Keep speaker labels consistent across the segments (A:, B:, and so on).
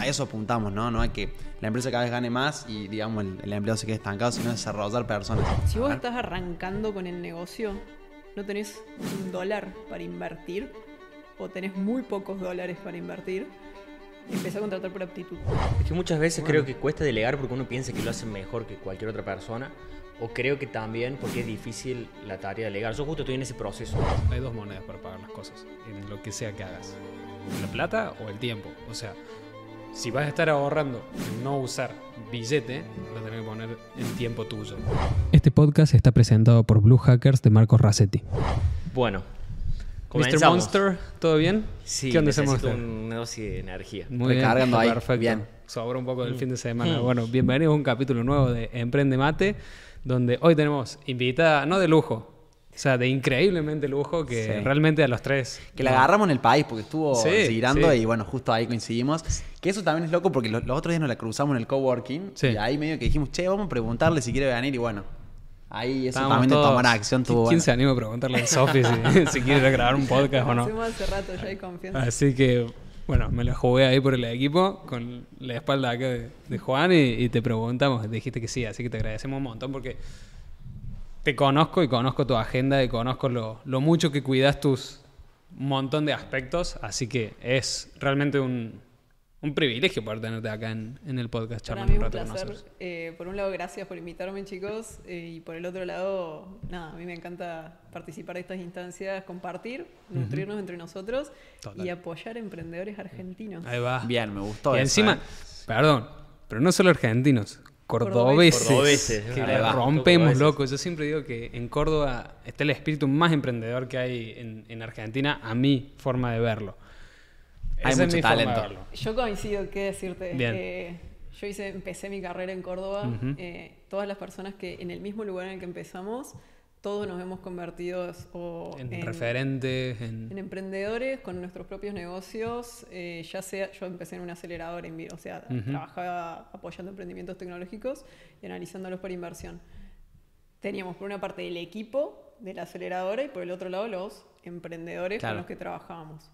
A: a eso apuntamos, ¿no? No a que la empresa cada vez gane más y, digamos, el, el empleado se quede estancado, sino desarrollar personas.
B: Si vos estás arrancando con el negocio, no tenés un dólar para invertir o tenés muy pocos dólares para invertir, empezá a contratar por aptitud.
C: Es que muchas veces creo que cuesta delegar porque uno piensa que lo hace mejor que cualquier otra persona. O creo que también porque es difícil la tarea de delegar. Yo justo estoy en ese proceso.
D: Hay dos monedas para pagar las cosas, en lo que sea que hagas. La plata o el tiempo. O sea, si vas a estar ahorrando en no usar billete, lo tenés que poner en tiempo tuyo. Este podcast está presentado por Blue Hackers de Marcos Racetti.
C: Bueno,
D: Mr.
C: comenzamos.
D: Monster, ¿todo bien?
C: Sí,
D: ¿Qué onda
C: necesito
D: Monster?
C: una dosis de energía.
D: Muy
A: Recargando
D: bien,
A: ahí,
D: perfecto.
A: bien.
D: Sobra un poco del fin de semana. Bueno, bienvenidos a un capítulo nuevo de Emprende Mate, donde hoy tenemos invitada, no de lujo, sea, de increíblemente lujo, que
A: Sí.
D: realmente a los tres...
A: Que la agarramos en el país porque estuvo
D: Sí,
A: girando
D: sí.
A: y bueno, justo ahí coincidimos. Que eso también es loco porque los, los otros días nos la cruzamos en el coworking
D: Sí.
A: y ahí medio que dijimos, che, vamos a preguntarle si quiere venir y bueno, ahí eso
D: Estábamos
A: también de
D: todos-
A: tomar acción tuvo
D: ¿Quién
A: bueno.
D: se anima a preguntarle a Sofi si, si quiere grabar un podcast o no?
B: Hacemos hace rato, ya hay confianza.
D: Así que, bueno, me la jugué ahí por el equipo con la espalda acá de, de Juan y, y te preguntamos. Dijiste que sí, así que te agradecemos un montón porque te conozco y conozco tu agenda y conozco lo, lo mucho que cuidas tus montón de aspectos. Así que es realmente un, un privilegio poder tenerte acá en, en el podcast charlando un rato con nosotros.
B: Eh, por un lado, gracias por invitarme, chicos. eh, y por el otro lado, nada, a mí me encanta participar de estas instancias, compartir, nutrirnos entre nosotros
D: Total.
B: y apoyar emprendedores argentinos.
D: Ahí va.
A: Bien, me gustó
D: Y
A: eso,
D: encima,
A: ¿eh?
D: perdón, pero no solo argentinos, cordobeses.
C: Cordobeses,
D: que la rompemos,
C: Cordobeses.
D: loco. Yo siempre digo que en Córdoba está el espíritu más emprendedor que hay en, en Argentina, a mi forma de verlo.
A: Hay
D: Esa es
A: mucho
D: mi forma de
A: talento.
D: verlo.
B: Yo coincido, qué decirte.
D: Bien.
B: Eh, yo hice, empecé mi carrera en Córdoba. Eh, todas las personas que en el mismo lugar en el que empezamos, todos nos hemos convertido o
D: En, referentes, en...
B: en emprendedores con nuestros propios negocios, eh, ya sea, yo empecé en un acelerador, en, o sea, trabajaba apoyando emprendimientos tecnológicos y analizándolos por inversión. Teníamos por una parte el equipo de la aceleradora y por el otro lado los emprendedores
A: Claro.
B: con los que trabajábamos.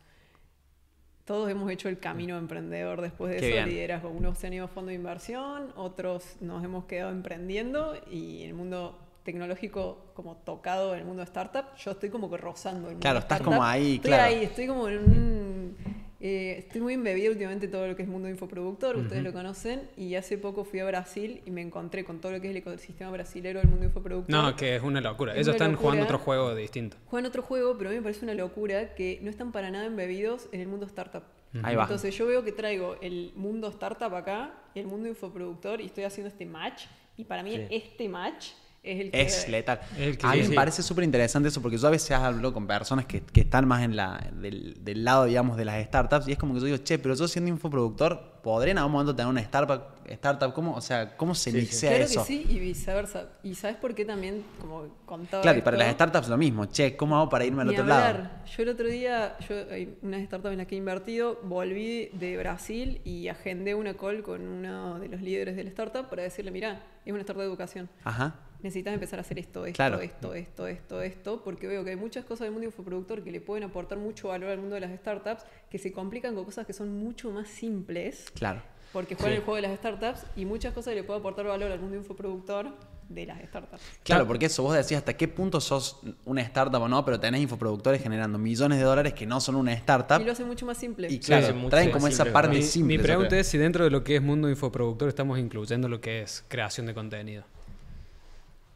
B: Todos hemos hecho el camino emprendedor después de
A: Qué
B: eso,
A: bien.
B: liderazgo. Unos se han ido a fondo de inversión, otros nos hemos quedado emprendiendo y en el mundo tecnológico como tocado en el mundo de startup, yo estoy como que rozando el mundo
A: Claro, estás
B: startup.
A: como ahí,
B: estoy
A: claro.
B: ahí, estoy como en un... eh, estoy muy embebida últimamente en todo lo que es mundo infoproductor, ustedes lo conocen, y hace poco fui a Brasil y me encontré con todo lo que es el ecosistema brasilero del mundo infoproductor.
D: No, que es una locura.
B: Es
D: Ellos
B: una
D: están
B: locura.
D: jugando otro juego distinto.
B: Juegan otro juego, pero a mí me parece una locura que no están para nada embebidos en el mundo startup.
A: Ahí va.
B: Entonces yo veo que traigo el mundo startup acá, el mundo infoproductor, y estoy haciendo este match. Y para mí
C: Sí.
B: este match es el que...
A: Es letal.
D: El que-
A: a mí
D: sí,
A: me parece súper interesante eso porque yo a veces hablo con personas que, que están más en la, del, del lado, digamos, de las startups y es como que yo digo, che, pero yo siendo infoproductor, ¿podré en algún momento tener una startup? startup ¿cómo, o sea, ¿cómo se
C: Sí, sí.
A: licea
B: Claro
A: eso?
B: que sí, y viceversa. ¿Y sabes por qué también, como contaba
A: Claro, y para las startups lo mismo, che, ¿cómo hago para irme al otro
B: hablar.
A: lado?
B: Yo el otro día, yo hay unas startups en las que he invertido, volví de Brasil y agendé una call con uno de los líderes de la startup para decirle, mira, es una startup de educación.
A: Ajá.
B: Necesitas empezar a hacer esto, esto,
A: Claro.
B: esto, esto, esto, esto, porque veo que hay muchas cosas del mundo infoproductor que le pueden aportar mucho valor al mundo de las startups, que se complican con cosas que son mucho más simples,
A: Claro.
B: porque juegan
C: Sí.
B: el juego de las startups, y muchas cosas que le pueden aportar valor al mundo infoproductor de las startups.
A: Claro, porque eso, vos decís hasta qué punto sos una startup o no, pero tenés infoproductores generando millones de dólares que no son una startup.
B: Y lo hace mucho más simple.
A: Y claro,
C: Sí,
A: traen como esa
C: simple,
A: parte simple.
D: mi pregunta es si dentro de lo que es mundo infoproductor estamos incluyendo lo que es creación de contenido.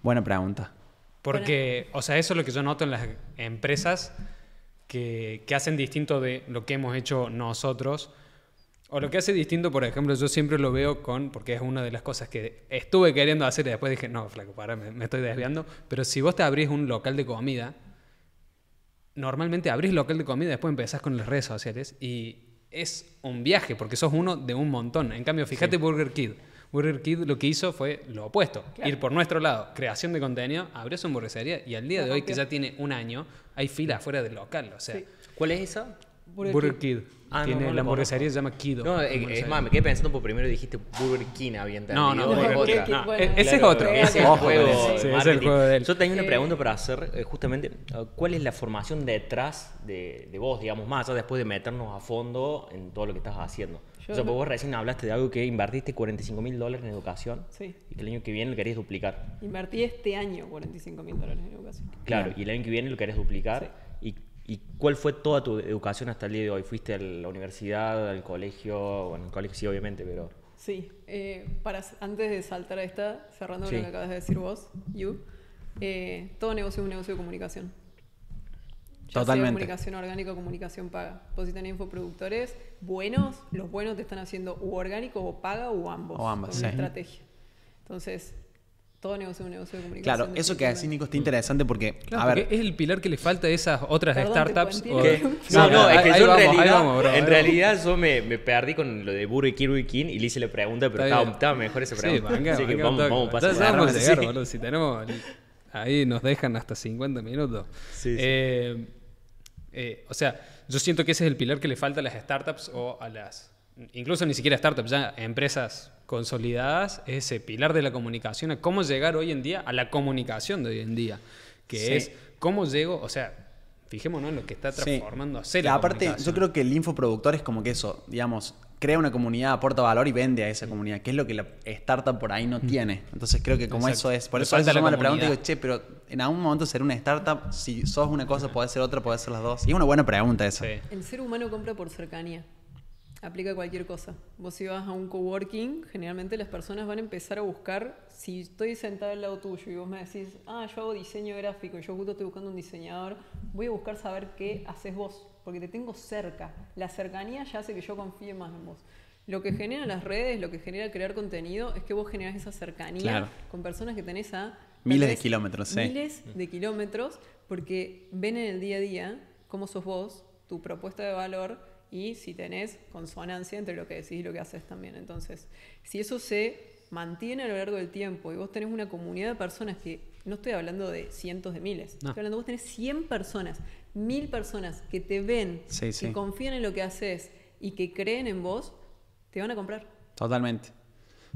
A: Buena pregunta.
D: Porque, o sea, eso es lo que yo noto en las empresas que, que hacen distinto de lo que hemos hecho nosotros. O lo que hace distinto, por ejemplo, yo siempre lo veo con, porque es una de las cosas que estuve queriendo hacer y después dije, no, flaco, para, me, me estoy desviando. Pero si vos te abrís un local de comida, normalmente abrís local de comida y después empezás con las redes sociales y es un viaje porque sos uno de un montón. En cambio, fíjate Burger Kid. Burger Kid lo que hizo fue lo opuesto,
B: Claro.
D: ir por nuestro lado, creación de contenido, abrió su hamburguesería y al día
B: La
D: de hoy, que ya tiene un año, hay fila afuera del local. O sea,
B: Sí.
C: ¿Cuál es esa?
B: Burger.
D: Kid.
C: Ah, no,
D: tiene
C: no
D: la hamburguesería se llama Kido.
C: No, eh, es más, me quedé pensando por primero dijiste Burger King, había entendido.
D: No, no, Burger
C: otra.
B: King,
D: No,
B: bueno.
D: e- ese es otro.
C: Ese es el juego.
D: Sí, es el juego de él.
C: Yo tenía una
B: Eh,
C: pregunta para hacer, eh, justamente, eh, ¿cuál es la formación detrás de, de vos, digamos, más allá después de meternos a fondo en todo lo que estás haciendo?
B: Yo
C: O sea, vos recién hablaste de algo que invertiste 45 mil dólares en educación
B: Sí.
C: y que el año que viene lo querías duplicar.
B: Invertí este año 45 mil dólares en educación.
C: Claro, y el año que viene lo querés duplicar. ¿Y, y cuál fue toda tu educación hasta el día de hoy? ¿Fuiste a la universidad, al colegio? Bueno, al colegio sí, obviamente, pero...
B: Sí, eh, para, antes de saltar a esta, cerrando
C: Sí.
B: lo que acabas de decir vos, you, eh, todo negocio es un negocio de comunicación. Ya
A: Totalmente.
B: Sea comunicación orgánica o comunicación paga. Vos si tenés infoproductores buenos, los buenos te están haciendo u orgánico o paga o ambos.
A: O ambas,
B: con una
A: sí.
B: estrategia. Entonces, todo negocio es un negocio de comunicación.
A: Claro, eso que decís,
B: definitivamente.
A: Nico, está interesante porque,
D: Claro,
A: a ver,
D: porque es el pilar que le falta a esas otras
B: Perdón,
D: startups. o-
B: que-
C: No,
B: Sí,
C: no, es que
D: ahí
C: yo en
D: vamos, ahí
C: realidad,
D: vamos, bro,
C: en
D: vamos.
C: realidad yo me, me perdí con lo de Burger Burger King y le hice la pregunta, pero
D: Está
C: estaba, estaba mejor esa
D: Sí,
C: pregunta.
D: venga,
C: Así que
D: venga,
C: vamos,
D: toque.
C: vamos pasando.
D: sabemos
C: Sí.
D: llegar, boludo, Si tenemos. Ahí nos dejan hasta 50 minutos.
C: Sí, sí.
D: Eh, eh, o sea, yo siento que ese es el pilar que le falta a las startups o a las. Incluso ni siquiera startups, ya empresas consolidadas, es ese pilar de la comunicación, a cómo llegar hoy en día a la comunicación de hoy en día, que
A: Sí.
D: es cómo llego, o sea, fijémonos en lo que está
A: Sí.
D: transformándose
A: Y
D: la
A: aparte, yo creo que el infoproductor es como que eso, digamos, crea una comunidad, aporta valor y vende a esa comunidad, que es lo que la startup por ahí no tiene. Entonces creo que como
D: Exacto.
A: eso es, por eso a veces
D: la
A: me la pregunto y digo, che, pero en algún momento será una startup, si sos una cosa puede ser otra, puede ser las dos. Y es una buena pregunta esa.
D: Sí.
B: El ser humano compra por cercanía. Aplica cualquier cosa. Vos si vas a un coworking, generalmente las personas van a empezar a buscar, si estoy sentada al lado tuyo y vos me decís, ah, yo hago diseño gráfico y yo justo estoy buscando un diseñador, voy a buscar saber qué haces vos, porque te tengo cerca. La cercanía ya hace que yo confíe más en vos. Lo que generan las redes, lo que genera crear contenido, es que vos generás esa cercanía
A: Claro.
B: con personas que tenés a...
A: Miles de
B: vez
A: kilómetros, sí.
B: Miles de kilómetros, porque ven en el día a día cómo sos vos, tu propuesta de valor y si tenés consonancia entre lo que decís y lo que haces también. Entonces, si eso se mantiene a lo largo del tiempo y vos tenés una comunidad de personas que, no estoy hablando de cientos de miles,
D: No.
B: estoy hablando, vos tenés 100 personas, 1000 personas que te ven,
A: Sí, sí.
B: que confían en lo que haces y que creen en vos, te van a comprar.
A: Totalmente.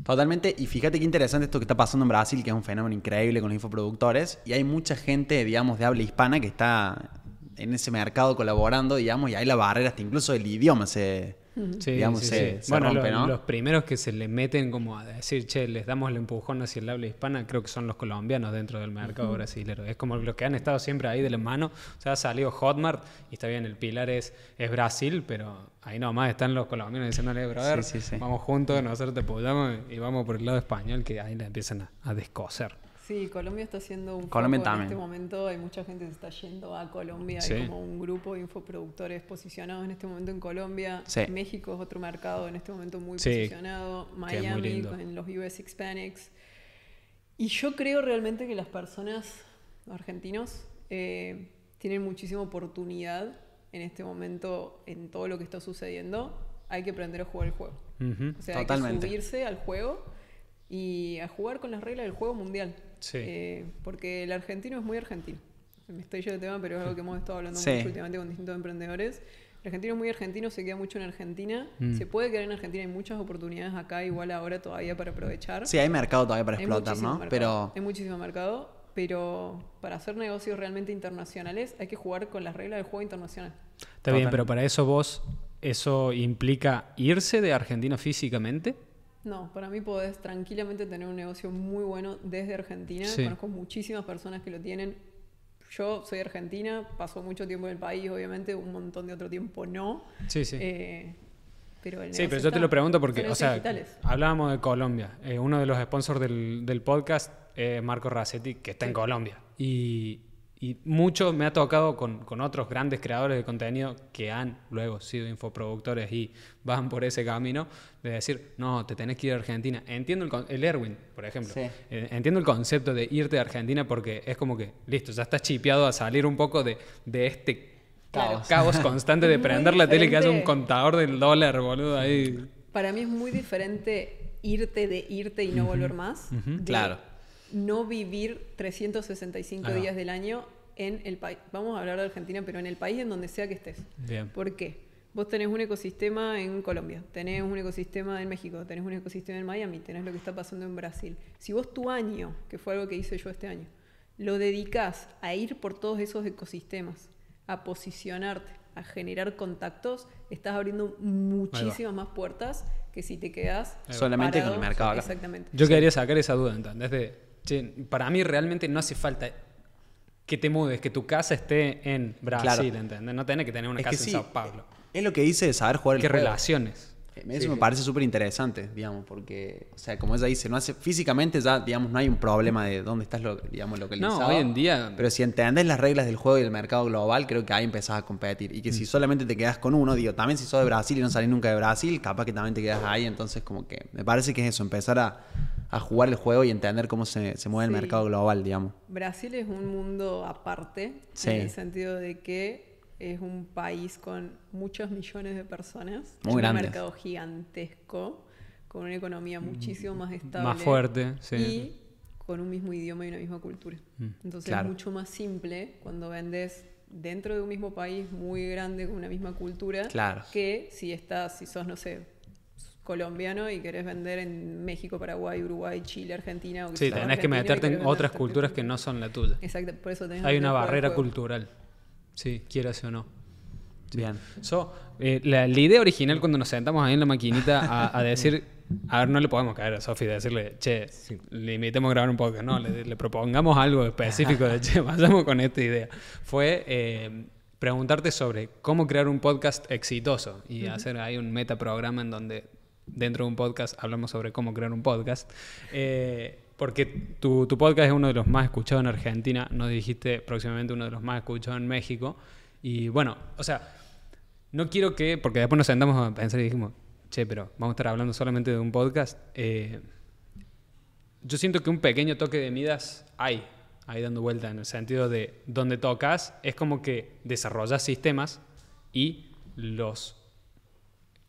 A: Totalmente. Y fíjate qué interesante esto que está pasando en Brasil, que es un fenómeno increíble con los infoproductores. Y hay mucha gente, digamos, de habla hispana que está en ese mercado colaborando, digamos, y ahí la barrera hasta incluso del idioma se,
D: Sí,
A: digamos,
D: sí,
A: se,
D: sí.
A: se
D: bueno,
A: rompe,
D: lo-
A: ¿no?
D: los primeros que se le meten como a decir, che, les damos el empujón hacia el habla hispana, creo que son los colombianos dentro del mercado brasilero. Es como los que han estado siempre ahí de la mano. O sea, ha salido Hotmart y está bien, el pilar es, es Brasil, pero ahí nomás están los colombianos diciéndole, brother,
A: Sí, sí, sí.
D: vamos juntos, nosotros te apoyamos y vamos por el lado español que ahí la empiezan a, a descoser.
B: Sí, Colombia está haciendo un
A: Colombia
B: foco en
A: también.
B: este momento. Hay mucha gente que se está yendo a Colombia.
D: Sí.
B: Hay como un grupo de infoproductores posicionados en este momento en Colombia.
A: Sí.
B: México es otro mercado en este momento muy
D: Sí,
B: posicionado. Miami con los US Hispanics. Y yo creo realmente que las personas los argentinos eh, tienen muchísima oportunidad en este momento en todo lo que está sucediendo. Hay que aprender a jugar el juego. O sea,
A: Totalmente.
B: hay que subirse al juego y a jugar con las reglas del juego mundial.
D: Sí.
B: Eh, porque el argentino es muy argentino. Me estoy yendo de tema, pero es algo que hemos estado hablando
A: Sí.
B: mucho últimamente con distintos emprendedores. El argentino es muy argentino, se queda mucho en Argentina.
D: Mm.
B: Se puede quedar en Argentina, hay muchas oportunidades acá, igual ahora todavía para aprovechar.
A: Sí, hay mercado todavía para
B: Hay
A: explotar, ¿no?
B: mercado,
A: Pero
B: Hay muchísimo mercado, pero para hacer negocios realmente internacionales hay que jugar con las reglas del juego internacional.
D: Está bien,
A: Total.
D: pero para eso vos, ¿eso implica irse de Argentina físicamente?
B: No, para mí podés tranquilamente tener un negocio muy bueno desde Argentina.
D: Sí.
B: Conozco muchísimas personas que lo tienen. Yo soy argentina, paso mucho tiempo en el país, obviamente, un montón de otro tiempo no.
D: Sí, sí.
B: Eh, pero el
D: Sí, pero yo te lo pregunto porque, o sea,
B: digitales.
D: hablábamos de Colombia. Eh, uno de los sponsors del, del podcast es Marco Racetti, que está en Colombia. Y, y mucho me ha tocado con, con otros grandes creadores de contenido que han luego sido infoproductores y van por ese camino de decir, no, te tenés que ir a Argentina. Entiendo el, el Erwin, por ejemplo.
A: Sí.
D: Eh, entiendo el concepto de irte a Argentina porque es como que, listo, ya estás chipeado a salir un poco de, de este
A: Caos.
D: caos constante de prender la tele y que haya un contador del dólar, boludo, ahí.
B: Para mí es muy diferente irte de irte y no volver más.
A: Claro.
B: No vivir 365
D: Ahí va.
B: días del año en el país. Vamos a hablar de Argentina, pero en el país en donde sea que estés.
D: Bien.
B: ¿Por qué? Vos tenés un ecosistema en Colombia, tenés un ecosistema en México, tenés un ecosistema en Miami, tenés lo que está pasando en Brasil. Si vos tu año, que fue algo que hice yo este año, lo dedicás a ir por todos esos ecosistemas, a posicionarte, a generar contactos, estás abriendo muchísimas más puertas que si te quedas
A: Solamente con el
B: parado.
A: mercado acá.
B: Exactamente.
D: Yo quería sacar esa duda, ¿entendés? De, che, para mí realmente no hace falta que te mudes, que tu casa esté en Brasil,
A: Claro.
D: ¿entendés? No tenés que tener una
A: Es que
D: casa
A: sí,
D: en Sao Paulo.
A: Es lo que dice de saber jugar el
D: ¿Qué
A: juego.
D: relaciones?
A: Eso me parece súper interesante, digamos, porque, o sea, como ella dice, no hace, físicamente ya, digamos, no hay un problema de dónde estás, lo, digamos, localizado.
D: No, hoy en día-
A: Pero si entendés las reglas del juego y del mercado global, creo que ahí empezás a competir. Y que
D: Mm.
A: si solamente te quedas con uno, digo, también si sos de Brasil y no salís nunca de Brasil, capaz que también te quedas ahí. Entonces, como que me parece que es eso, empezar a, a jugar el juego y entender cómo se, se mueve
B: Sí.
A: el mercado global, digamos.
B: Brasil es un mundo aparte,
A: Sí.
B: en el sentido de que es un país con muchos millones de personas,
A: Muy
B: un mercado gigantesco, con una economía muchísimo más estable.
D: Más fuerte, sí.
B: Y con un mismo idioma y una misma cultura. Entonces
A: claro.
B: es mucho más simple cuando vendes dentro de un mismo país muy grande con una misma cultura
A: Claro.
B: que si estás, si sos, no sé, colombiano y querés vender en México, Paraguay, Uruguay, Chile, Argentina. O
D: Sí, tenés que meterte en otras culturas que no son la tuya.
B: Exacto, por eso tenés
D: Hay una barrera
B: juego.
D: cultural. Sí, quieras o no.
A: Bien.
D: So, eh, la, la idea original cuando nos sentamos ahí en la maquinita a, a decir, a ver, no le podemos caer a Sofi de decirle, che, le invitemos a grabar un podcast, no, le, le propongamos algo específico de, che, vayamos con esta idea. Fue eh, preguntarte sobre cómo crear un podcast exitoso y hacer ahí un metaprograma en donde dentro de un podcast hablamos sobre cómo crear un podcast. Eh, porque tu, tu podcast es uno de los más escuchados en Argentina, nos dijiste próximamente uno de los más escuchados en México. Y bueno, o sea, no quiero que, porque después nos sentamos a pensar y dijimos, che, pero vamos a estar hablando solamente de un podcast. Eh, yo siento que un pequeño toque de Midas hay, ahí dando vuelta, en el sentido de donde tocas, es como que desarrollas sistemas y los...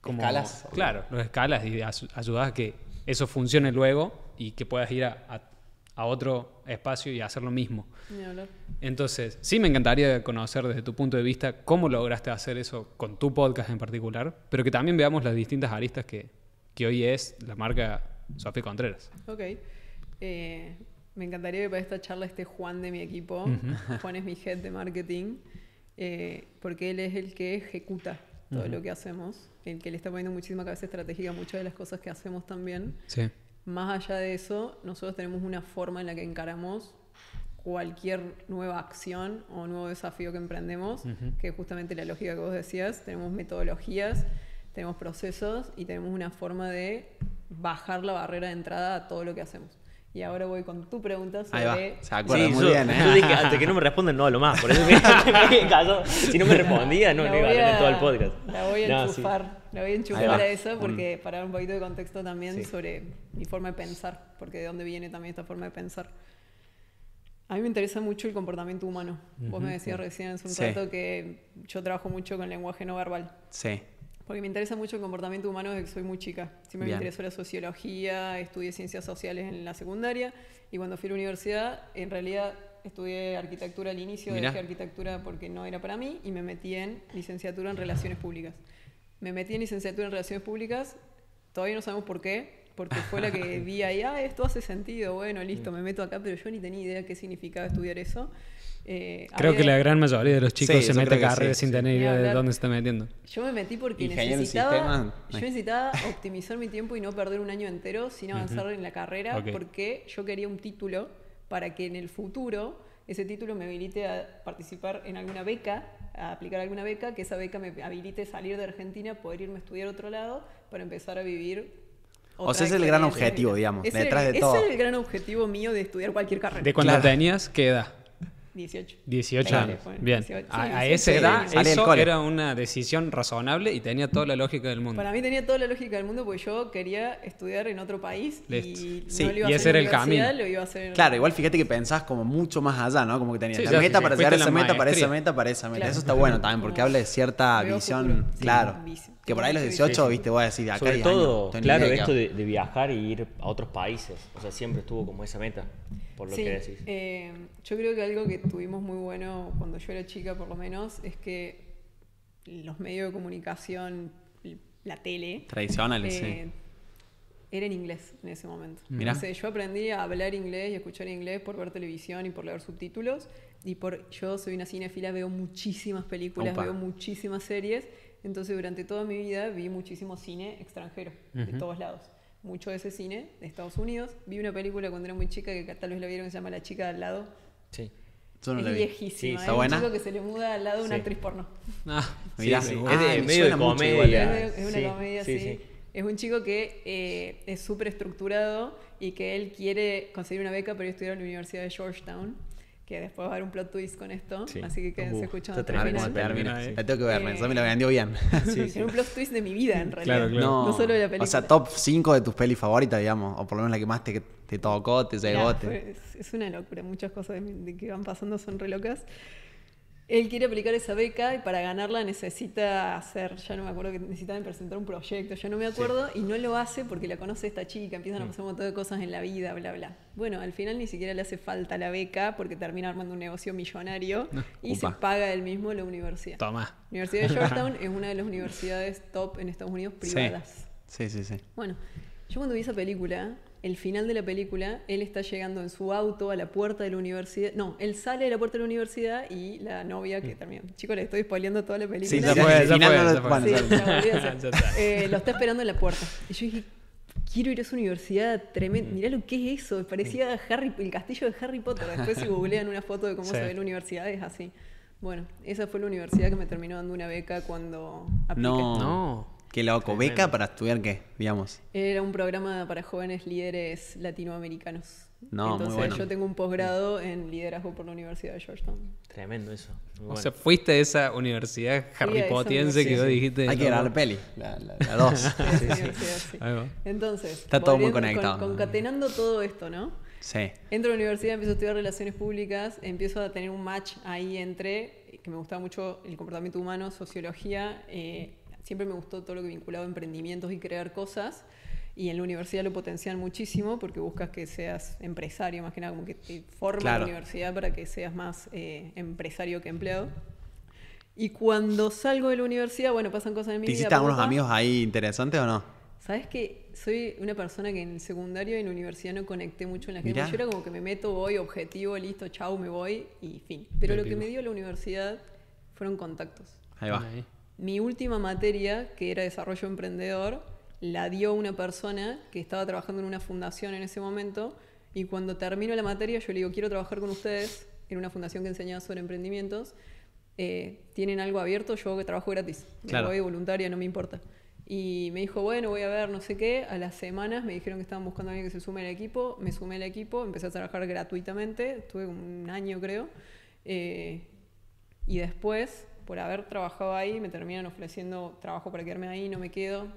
D: Como,
A: Escalas.
D: Claro, los escalas y as- ayudas a que eso funcione luego y que puedas ir a, a- a otro espacio y hacer lo mismo. Entonces, sí me encantaría conocer desde tu punto de vista cómo lograste hacer eso con tu podcast en particular, pero que también veamos las distintas aristas que, que hoy es la marca Sofía Contreras.
B: Ok. Eh, me encantaría que para esta charla esté Juan de mi equipo. Juan es mi head de marketing, eh, porque él es el que ejecuta todo lo que hacemos, el que le está poniendo muchísima cabeza estratégica a muchas de las cosas que hacemos también.
D: Sí.
B: Más allá de eso, nosotros tenemos una forma en la que encaramos cualquier nueva acción o nuevo desafío que emprendemos, que es justamente la lógica que vos decías. Tenemos metodologías, tenemos procesos y tenemos una forma de bajar la barrera de entrada a todo lo que hacemos. Y ahora voy con tu pregunta
A: Ahí va.
B: sobre...
A: Se acuerda
C: Sí,
A: muy
C: yo,
A: bien, ¿eh?
C: yo dije, hasta que no me responden, no hablo más. Por eso me, me callado. Si no me respondía, no, no iba a
B: a-
C: todo el podcast.
B: La voy a
C: No, sí.
B: enchufar, la voy a enchufar a eso porque para dar un poquito de contexto también
C: Sí.
B: sobre mi forma de pensar, porque de dónde viene también esta forma de pensar. A mí me interesa mucho el comportamiento humano. Vos me decías recién hace un
A: Sí.
B: rato que yo trabajo mucho con lenguaje no verbal.
A: Sí.
B: Porque me interesa mucho el comportamiento humano desde que soy muy chica. Siempre
A: Bien.
B: me interesó la sociología, estudié ciencias sociales en la secundaria y cuando fui a la universidad, en realidad estudié arquitectura al inicio,
A: Mirá.
B: dejé arquitectura porque no era para mí y me metí en licenciatura en relaciones públicas. Me metí en licenciatura en relaciones públicas, todavía no sabemos por qué, porque fue la que vi ahí, ah, esto hace sentido, bueno, listo, me meto acá, pero yo ni tenía idea qué significaba estudiar eso. Eh,
D: Creo
B: había-
D: que la gran mayoría de los chicos
A: Sí,
D: se mete
A: que
D: carreras
A: sí,
D: sin
A: sí.
D: tener idea de dónde se está metiendo.
B: Yo me metí porque
A: Ingeniero
B: necesitaba, yo necesitaba optimizar mi tiempo y no perder un año entero sin avanzar en la carrera,
D: Ok.
B: porque yo quería un título para que en el futuro ese título me habilite a participar en alguna beca, a aplicar alguna beca, que esa beca me habilite a salir de Argentina, poder irme a estudiar a otro lado para empezar a vivir.
A: O sea, ese es el gran objetivo, digamos, detrás
B: era-
A: de todo.
B: Ese es el gran objetivo mío de estudiar cualquier carrera.
D: ¿De cuando
A: Claro.
D: tenías qué edad?
B: 18.
D: 18
B: Veinte,
D: años.
B: bueno,
D: Bien.
B: 18,
D: a,
B: sí,
D: a
B: sí,
D: esa edad, eso era una decisión razonable y tenía toda la lógica del mundo.
B: Para mí tenía toda la lógica del mundo porque yo quería estudiar en otro país y.
A: Sí,
B: no lo iba
D: y
B: a
D: ese
B: hacer
D: era el
B: la
D: camino.
B: lo iba a hacer en
A: Claro, igual fíjate que pensás como mucho más allá, ¿no? Como que tenías
D: Sí,
A: la
D: sí,
A: meta
D: sí,
A: para
D: fuiste
A: llegar a
D: la
A: esa meta, para esa meta, para esa meta. Eso está bueno también, porque habla de cierta
B: veo
A: visión,
B: futuro.
A: Claro.
B: visión.
A: Que por ahí los
B: Sí,
A: 18,
C: sí.
A: viste, voy a decir, de acá
C: Sobre
A: 10
C: todo,
A: años,
C: claro, esto de, de viajar y ir a otros países. O sea, siempre estuvo como esa meta, por lo
B: Sí,
C: que decís.
B: eh, yo creo que algo que tuvimos muy bueno cuando yo era chica, por lo menos, es que los medios de comunicación, la tele,
A: Tradicionales,
B: eh, era en inglés en ese momento.
A: Mirá.
B: O sea, yo aprendí a hablar inglés y escuchar inglés por ver televisión y por leer subtítulos. Y por yo soy una cinefila, veo muchísimas películas,
A: Opa.
B: veo muchísimas series. Entonces, durante toda mi vida vi muchísimo cine extranjero, de todos lados. Mucho de ese cine de Estados Unidos. Vi una película cuando era muy chica que tal vez la vieron, que se llama La chica de al lado.
C: Sí.
A: Yo no
B: es
A: la vi.
B: viejísima.
C: Sí,
B: es
A: ¿está
B: un
A: buena?
B: chico que se le muda al lado de una
C: Sí.
B: actriz porno.
D: Ah,
A: Mirá,
C: Sí, sí.
A: ah,
C: Es de-
A: me
C: medio de comedia.
A: igual,
B: Es,
A: eh.
B: de- es una
C: Sí,
B: comedia,
C: sí,
B: sí.
C: sí.
B: Es un chico que eh, es súper estructurado y que él quiere conseguir una beca para ir a estudiar en la Universidad de Georgetown. Que después va a haber un plot twist con esto.
C: Sí.
B: Así que quédense
C: Uh,
B: escuchando hasta el
A: ver
B: final.
D: eh.
A: La tengo que ver,
B: Eh,
A: eso me lo vendió bien.
C: Sí,
B: Es un plot twist de mi vida, en realidad.
D: Claro, claro.
A: No,
B: No solo de la película.
A: O sea, top 5 de tus pelis favoritas, digamos. O por lo menos la que más te, te tocó, te llegó. Te-
B: es, es una locura, muchas cosas de, de que van pasando son re locas. Él quiere aplicar esa beca y para ganarla necesita hacer, ya no me acuerdo que necesitaban presentar un proyecto, ya no me acuerdo, y no lo hace porque la conoce esta chica, empiezan
A: Mm.
B: a pasar un montón de cosas en la vida, bla, bla. Bueno, al final ni siquiera le hace falta la beca porque termina armando un negocio millonario y
A: Upa.
B: se paga él mismo la universidad.
D: Toma.
B: La Universidad de Georgetown es una de las universidades top en Estados Unidos
A: Sí.
B: privadas.
A: Sí, sí, sí.
B: Bueno, yo cuando vi esa película, el final de la película, él está llegando en su auto a la puerta de la universidad. No, él sale de la puerta de la universidad y la novia que termina. Chicos, le estoy spoileando toda la película.
A: Sí,
D: ya
A: final
D: fue,
A: no lo-
D: está.
B: Eh, lo está esperando en la puerta. Y yo dije, quiero ir a esa universidad tremenda. Mirá lo que es eso. Parecía Harry, el castillo de Harry Potter. Después si googlean una foto de cómo
D: Sí.
B: se ve la universidad, es así. Bueno, esa fue la universidad que me terminó dando una beca cuando apliqué.
A: No.
C: No.
A: Qué loco. ¿Beca para estudiar qué? Digamos.
B: Era un programa para jóvenes líderes latinoamericanos.
A: No, muy
B: Entonces
A: bueno.
B: yo tengo un posgrado en liderazgo por la Universidad de Georgetown.
C: Tremendo eso. Muy
D: O
C: bueno.
D: sea, fuiste a esa universidad
B: esa
D: harripotiense que vos
B: sí.
D: dijiste.
A: Hay que
D: no,
A: grabar la peli. La, la, la dos.
B: Sí, sí, sí, sí.
D: Ahí va.
B: Entonces,
A: Está todo muy conectado.
B: con- concatenando todo esto, ¿no?
A: sí.
B: Entro a la universidad, empiezo a estudiar relaciones públicas, empiezo a tener un match ahí entre, que me gustaba mucho el comportamiento humano, sociología, eh, siempre me gustó todo lo que vinculaba a emprendimientos y crear cosas, y en la universidad lo potencian muchísimo porque buscas que seas empresario, más que nada, como que te forma
A: Claro.
B: la universidad para que seas más eh, empresario que empleado. Y cuando salgo de la universidad, bueno, pasan cosas en mi
A: ¿Te
B: vida.
A: hiciste algunos
B: pa, pa, pa.
A: amigos ahí interesantes o no?
B: ¿Sabes que soy una persona que en el secundario y en la universidad no conecté mucho en la gente?
A: Mirá.
B: Yo era como que me meto, voy, objetivo, listo, chau, me voy y fin. Pero lo que me dio la universidad fueron contactos.
A: Ahí va.
D: Ahí.
B: Mi última materia, que era desarrollo emprendedor, la dio una persona que estaba trabajando en una fundación en ese momento y cuando termino la materia yo le digo, quiero trabajar con ustedes en una fundación que enseñaba sobre emprendimientos. Eh, ¿Tienen algo abierto? Yo que trabajo gratis. Me
A: Claro.
B: voy voluntaria, no me importa. Y me dijo, bueno, voy a ver no sé qué. A las semanas me dijeron que estaban buscando a alguien que se sume al equipo. Me sumé al equipo, empecé a trabajar gratuitamente. Estuve como un año, creo. Eh, y después, por haber trabajado ahí, me terminan ofreciendo trabajo para quedarme ahí, no me quedo.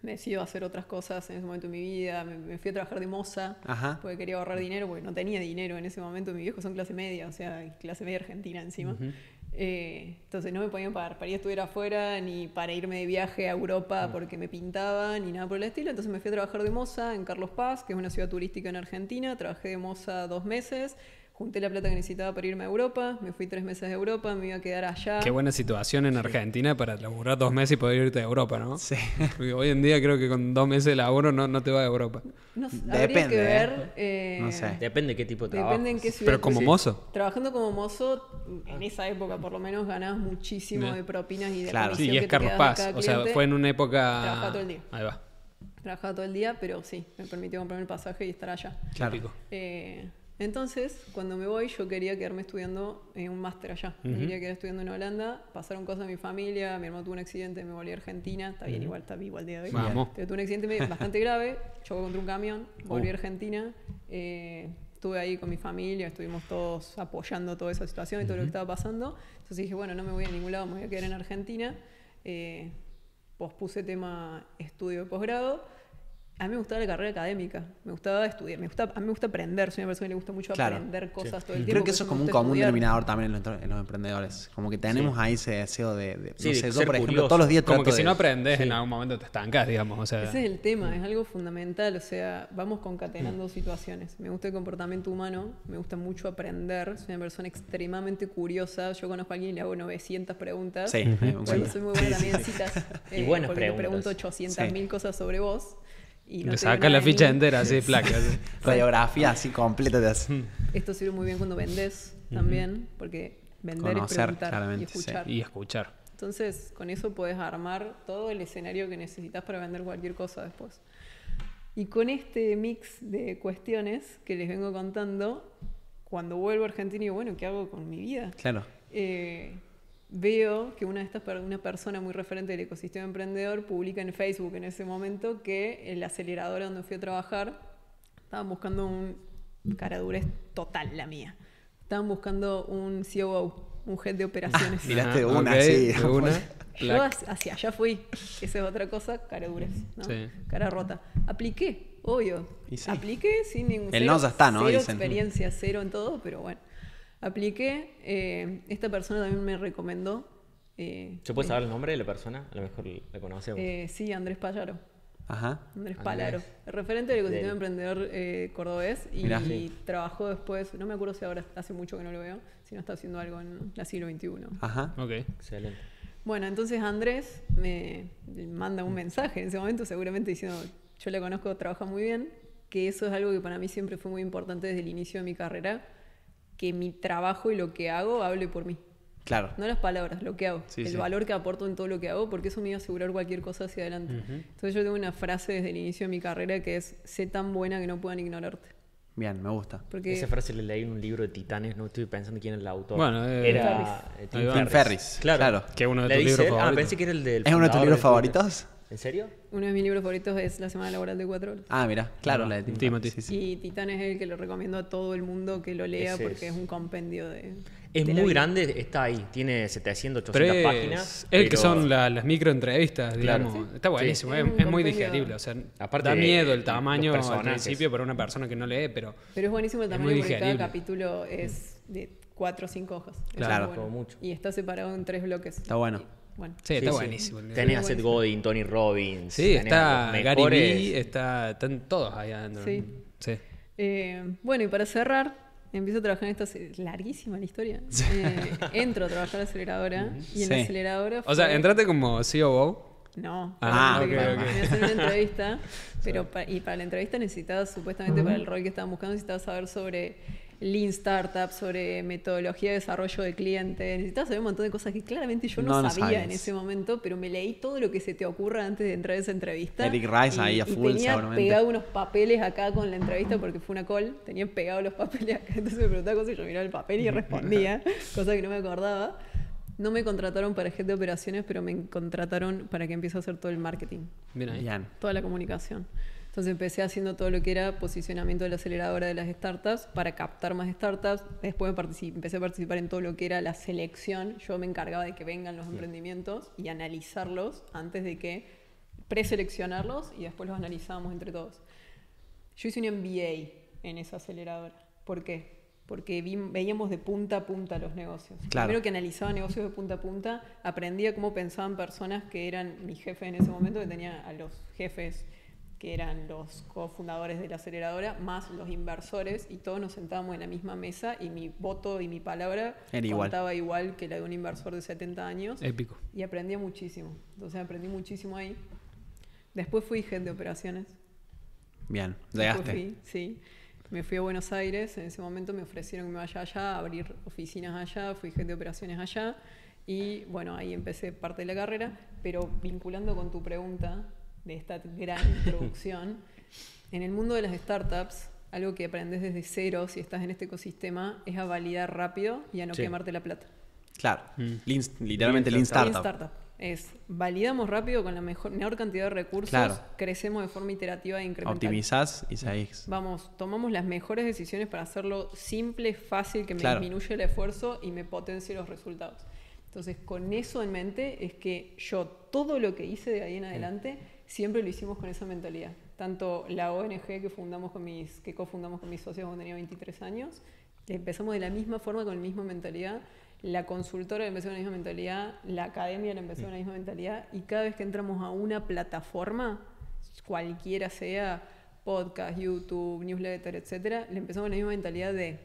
B: Me decido hacer otras cosas en ese momento de mi vida. Me, me fui a trabajar de moza
A: Ajá.
B: porque quería ahorrar dinero, porque no tenía dinero en ese momento. Mis viejos son clase media, o sea, clase media argentina encima. Eh, entonces no me podían pagar para ir a estudiar afuera, ni para irme de viaje a Europa porque me pintaba, ni nada por el estilo. Entonces me fui a trabajar de moza en Carlos Paz, que es una ciudad turística en Argentina. Trabajé de moza dos meses. Junté la plata que necesitaba para irme a Europa. Me fui tres meses de Europa, me iba a quedar allá.
D: Qué buena situación en Argentina para laburar dos meses y poder irte a Europa, ¿no?
A: Sí.
D: Porque hoy en día creo que con dos meses de laburo no, no te vas a Europa.
B: No
A: Depende,
B: que
A: ¿eh?
B: ver. eh,
A: No sé.
C: Depende de qué tipo de trabajo.
B: Depende en qué ciudad.
D: Pero como
B: Sí.
D: mozo.
B: Trabajando como mozo, en esa época por lo menos ganabas muchísimo de propinas y de
A: Claro.
D: Sí, y es Carlos Paz. O sea, fue en una época.
B: Trabajaba todo el día.
D: Ahí va.
B: Trabajaba todo el día, pero sí, me permitió comprarme el pasaje y estar allá.
A: Claro.
B: Eh, entonces, cuando me voy, yo quería quedarme estudiando en un máster allá. Me quería quedar estudiando en Holanda. Pasaron cosas en mi familia. Mi hermano tuvo un accidente, me volví a Argentina. Está bien, igual, está vivo al día de hoy.
D: Vamos.
B: Pero tuve un accidente bastante grave. Chocó contra un camión. Volví a
A: Uh.
B: Argentina. eh, estuve ahí con mi familia. Estuvimos todos apoyando toda esa situación y todo lo que estaba pasando. Entonces dije, bueno, no me voy a ningún lado, me voy a quedar en Argentina. Eh, pospuse tema estudio de posgrado. A mí me gustaba la carrera académica, me gustaba estudiar, me gusta, a mí me gusta aprender, soy una persona que le gusta mucho
A: Claro.
B: aprender cosas todo el tiempo.
A: Creo que eso es como un común
B: estudiar.
A: denominador también en los, en los emprendedores. Como que tenemos
C: Sí.
A: ahí ese deseo de. de-
C: Sí,
A: no
C: de
A: sé, yo,
C: ser
A: por ejemplo,
C: curioso.
A: todos los días
D: Como que si
A: de-
D: no aprendes,
C: sí.
D: en algún momento te estancas, digamos. O sea,
B: Ese es el tema, es algo fundamental, o sea, vamos concatenando situaciones. Me gusta el comportamiento humano, me gusta mucho aprender, soy una persona extremadamente curiosa, yo conozco a alguien y le hago 900 preguntas.
A: Sí,
B: soy muy buena también en citas.
C: Y buenas
B: porque le
C: preguntas.
B: pregunto 800 mil cosas sobre vos. Y
D: Le
B: no
D: saca la ficha entera, así, placa. así.
A: Radiografía así completa de así.
B: Esto sirve muy bien cuando vendes también, porque vender
A: Conocer,
B: es preguntar y
A: sí.
B: escuchar.
D: Y escuchar.
B: Entonces, con eso puedes armar todo el escenario que necesitas para vender cualquier cosa después. Y con este mix de cuestiones que les vengo contando, cuando vuelvo a Argentina digo, bueno, ¿qué hago con mi vida?
A: Claro.
B: Eh, veo que una de estas per- una persona muy referente del ecosistema emprendedor publica en Facebook en ese momento que en la aceleradora donde fui a trabajar estaban buscando un cara durez total la mía. Estaban buscando un COO, un head de operaciones.
A: Miraste
D: Ajá,
A: una, sí.
D: de una.
B: Yo hacia allá fui. Esa es otra cosa, cara durez, ¿no?
D: Sí.
B: Cara rota. Apliqué, obvio.
A: Y sí.
B: Apliqué sin ningún
A: El no ya está, ¿no?
B: Cero
A: Dicen.
B: experiencia, cero en todo, pero bueno. Apliqué. eh, esta persona también me recomendó. eh,
C: ¿Se puede saber el nombre de la persona? A lo mejor la conocemos.
B: eh, sí, Andrés Pallaro.
A: Ajá.
B: Andrés
C: Andrés.
B: Palaro, referente del ecosistema emprendedor eh, cordobés y,
A: Mirá.
C: Sí.
B: trabajó después, no me acuerdo si ahora hace mucho que no lo veo, si no está haciendo algo en la siglo XXI.
A: Ajá.
D: Ok.
C: Excelente.
B: Bueno, entonces Andrés me manda un mensaje en ese momento, seguramente diciendo, yo la conozco, trabaja muy bien, que eso es algo que para mí siempre fue muy importante desde el inicio de mi carrera, que mi trabajo y lo que hago hable por mí.
A: Claro.
B: No las palabras, lo que hago.
A: Sí,
B: el
A: sí.
B: valor que aporto en todo lo que hago, porque eso me iba a asegurar cualquier cosa hacia adelante. Entonces yo tengo una frase desde el inicio de mi carrera que es, sé tan buena que no puedan ignorarte.
A: Bien, me gusta.
B: Porque
C: Esa frase la leí en un libro de Titanes, no estoy pensando quién era el autor.
D: Bueno, eh,
C: era eh.
A: Tim Ferris,
C: Claro.
A: claro.
D: Que es uno de tus libros
C: Ah,
D: favoritos.
C: pensé que era el del
A: ¿Es uno de tus libros
C: de
A: favoritos?
C: ¿En serio?
B: uno de mis libros favoritos es La Semana Laboral de Cuatro Horas.
A: Ah, mira, claro,
D: Ah,
A: la de Tim
D: Timothy.
A: Sí, sí.
B: Y Titán es el que lo recomiendo a todo el mundo que lo lea
C: Ese
B: porque
C: es.
B: es un compendio de...
C: Es
B: de
C: muy grande, está ahí, tiene 700,
D: Pero
C: 800
D: es,
C: páginas.
D: es que
C: pero
D: son la- las microentrevistas,
C: Claro.
D: digamos.
C: Sí.
D: Está buenísimo,
B: Sí.
D: es,
B: Es un
D: es muy digerible. O sea,
C: Aparte
D: da miedo el tamaño al principio para una persona que no lee, pero
B: Pero es buenísimo el tamaño porque cada capítulo es de cuatro o cinco hojas.
A: Claro.
B: es bueno.
C: Como mucho.
B: Y está separado en tres bloques.
A: Está bueno.
B: Bueno.
D: sí,
C: Sí,
D: está
C: sí.
D: buenísimo. libro.
C: Tenés a
B: Sí,
C: Seth. Godin, Tony Robbins.
D: Sí, está Gary. Vee, está, están todos ahí adentro.
B: Sí.
D: Sí.
B: Eh, bueno, y para cerrar, empiezo a trabajar en esta... ace- Larguísima la historia. Eh, entro a trabajar en la aceleradora y en la
A: Sí.
B: aceleradora...
D: O sea,
B: fue-
D: entraste como COO.
B: No,
D: Ah,
B: porque
D: ok,
B: me-
D: ok.
B: me hacen una entrevista, pero pa- y para la entrevista necesitabas, supuestamente para el rol que estaban buscando, necesitabas saber sobre Lean Startup, sobre metodología de desarrollo de clientes, necesitabas saber un montón de cosas que claramente yo no,
A: No, no
B: sabía en ese momento, pero me leí todo lo que se te ocurra antes de entrar a esa entrevista.
A: Eric Rice
B: y-
A: ahí a
B: y
A: full,
B: tenía
A: seguramente.
B: pegado unos papeles acá con la entrevista porque fue una call, tenía pegados los papeles acá, entonces me preguntaba cosas y yo miraba el papel y respondía, cosa que no me acordaba. No me contrataron para jefe de operaciones, pero me contrataron para que empiece a hacer todo el marketing
D: Bien ahí.
A: Bien.
B: toda la comunicación. Entonces empecé haciendo todo lo que era posicionamiento de la aceleradora de las startups para captar más startups. Después me empecé a participar en todo lo que era la selección. Yo me encargaba de que vengan los emprendimientos y analizarlos antes de que preseleccionarlos y después los analizábamos entre todos. Yo hice un MBA en esa aceleradora. ¿Por qué? Porque vi- veíamos de punta a punta los negocios.
A: Claro.
B: Primero que analizaba negocios de punta a punta, aprendía cómo pensaban personas que eran mi jefe en ese momento, que tenía a los jefes que eran los cofundadores de la aceleradora, más los inversores, y todos nos sentábamos en la misma mesa y mi voto y mi palabra
A: Era igual.
B: contaba igual que la de un inversor de 70 años.
D: Épico.
B: Y aprendía muchísimo. Entonces aprendí muchísimo ahí. Después fui jefe de operaciones.
A: Bien, llegaste.
B: fui, sí. Me fui a Buenos Aires. En ese momento me ofrecieron que me vaya allá, a abrir oficinas allá. Fui jefe de operaciones allá. Y bueno, ahí empecé parte de la carrera. Pero vinculando con tu pregunta de esta gran introducción, en el mundo de las startups, algo que aprendes desde cero si estás en este ecosistema es a validar rápido y a no
C: Sí.
B: quemarte la plata.
A: Claro.
D: Mm.
A: Lean- literalmente Lean Startup.
B: Lean Startup. Es validamos rápido con la mejor, menor cantidad de recursos,
A: Claro.
B: crecemos de forma iterativa e incremental.
A: Optimizás y seguís.
B: Vamos, tomamos las mejores decisiones para hacerlo simple, fácil, que me
A: Claro.
B: disminuya el esfuerzo y me potencie los resultados. Entonces, con eso en mente es que yo todo lo que hice de ahí en adelante siempre lo hicimos con esa mentalidad. Tanto la ONG que fundamos con mis que cofundamos con mis socios cuando tenía 23 años, empezamos de la misma forma con la misma mentalidad. La consultora la empezó con la misma mentalidad, la academia la empezó con la misma mentalidad y cada vez que entramos a una plataforma, cualquiera sea podcast, YouTube, newsletter, etcétera, le empezamos con la misma mentalidad de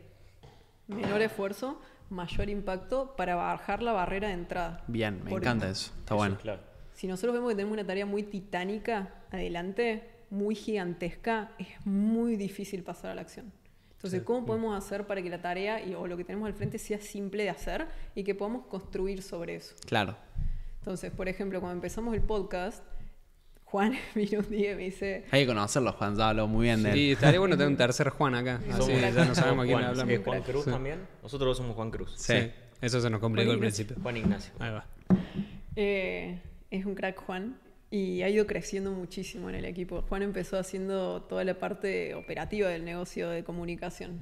B: menor esfuerzo, mayor impacto para bajar la barrera de entrada.
A: Bien, me encanta eso. Está
C: Eso,
A: bueno.
C: claro.
B: Si nosotros vemos que tenemos una tarea muy titánica adelante, muy gigantesca, es muy difícil pasar a la acción. Entonces, ¿cómo podemos hacer para que la tarea y, o lo que tenemos al frente sea simple de hacer y que podamos construir sobre eso?
A: Claro.
B: Entonces, por ejemplo, cuando empezamos el podcast, Juan vino un día y me dice,
A: Hay que conocerlo, Juan, ya habló muy bien de él.
D: Sí, estaría bueno tener un tercer Juan acá. Así ya no sabemos a quién
C: Juan,
D: hablamos.
C: ¿es Juan Cruz
D: Sí.
C: también? Nosotros somos Juan Cruz.
A: Sí.
D: Sí, eso se nos complicó al principio.
C: Juan Ignacio.
D: Ahí va.
B: Eh, es un crack Juan y ha ido creciendo muchísimo en el equipo. Juan empezó haciendo toda la parte operativa del negocio de comunicación.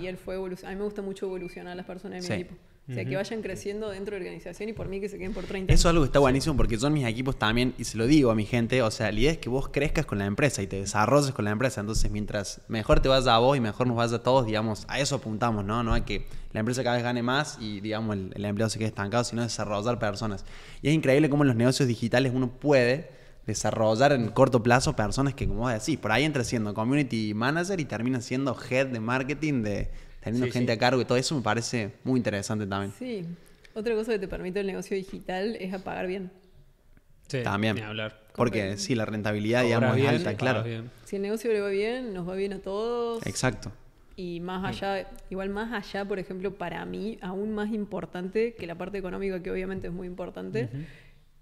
B: Y él fue. A mí me gusta mucho evolucionar a las personas de
A: Sí.
B: mi equipo. O sea, que vayan creciendo dentro de la organización y por mí que se queden por 30
A: Eso es algo que está buenísimo porque yo en mis equipos también, y se lo digo a mi gente, o sea, la idea es que vos crezcas con la empresa y te desarrolles con la empresa. Entonces, mientras mejor te vaya a vos y mejor nos vaya a todos, digamos, a eso apuntamos, ¿no? No a que la empresa cada vez gane más y, digamos, el, el empleado se quede estancado, sino desarrollar personas. Y es increíble cómo en los negocios digitales uno puede desarrollar en corto plazo personas que, como vos decís, por ahí entra siendo community manager y termina siendo head de marketing, de teniendo
C: Sí,
A: gente
C: sí.
A: a cargo y todo eso me parece muy interesante también.
B: Sí. Otra cosa que te permite el negocio digital es apagar bien.
D: Sí,
A: También.
D: Ni hablar.
A: Porque sí, la rentabilidad,
D: Cobras
A: digamos, es alta, claro.
D: bien.
B: Si el negocio le va bien, nos va bien a todos.
A: Exacto.
B: Y más allá, igual más allá, por ejemplo, para mí, aún más importante que la parte económica, que obviamente es muy importante,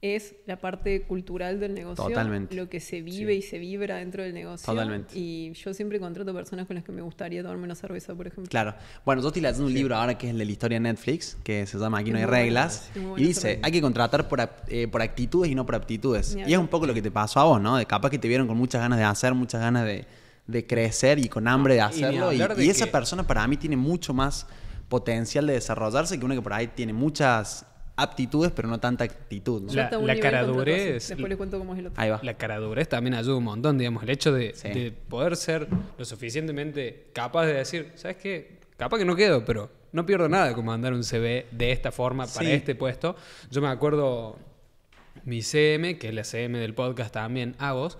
B: es la parte cultural del negocio.
A: Totalmente.
B: Lo que se vive y se vibra dentro del negocio.
A: Totalmente.
B: Y yo siempre contrato personas con las que me gustaría tomarme una cerveza, por ejemplo.
A: Claro. Bueno, yo estoy leyendo un libro ahora que es el de la historia de Netflix, que se llama Aquí no hay reglas. y dice, hay que contratar por, eh, por actitudes y no por aptitudes. Y es un poco lo que te pasó a vos, ¿no? De capaz que te vieron con muchas ganas de hacer, muchas ganas de, de crecer y con hambre de hacerlo. Y,
D: hablar de
A: y esa
D: que-
A: persona para mí tiene mucho más potencial de desarrollarse que una que por ahí tiene muchas aptitudes, pero no tanta actitud.
D: La- la caradurez-.
B: Después le cuento cómo es el otro.
A: Ahí va.
D: La caradurez también ayuda un montón, digamos, el hecho de,
A: Sí.
D: de poder ser lo suficientemente capaz de decir, ¿sabes qué? Capaz que no quedo, pero no pierdo nada con mandar un CV de esta forma para
A: Sí.
D: este puesto. Yo me acuerdo mi CM, que es la CM del podcast también, a vos.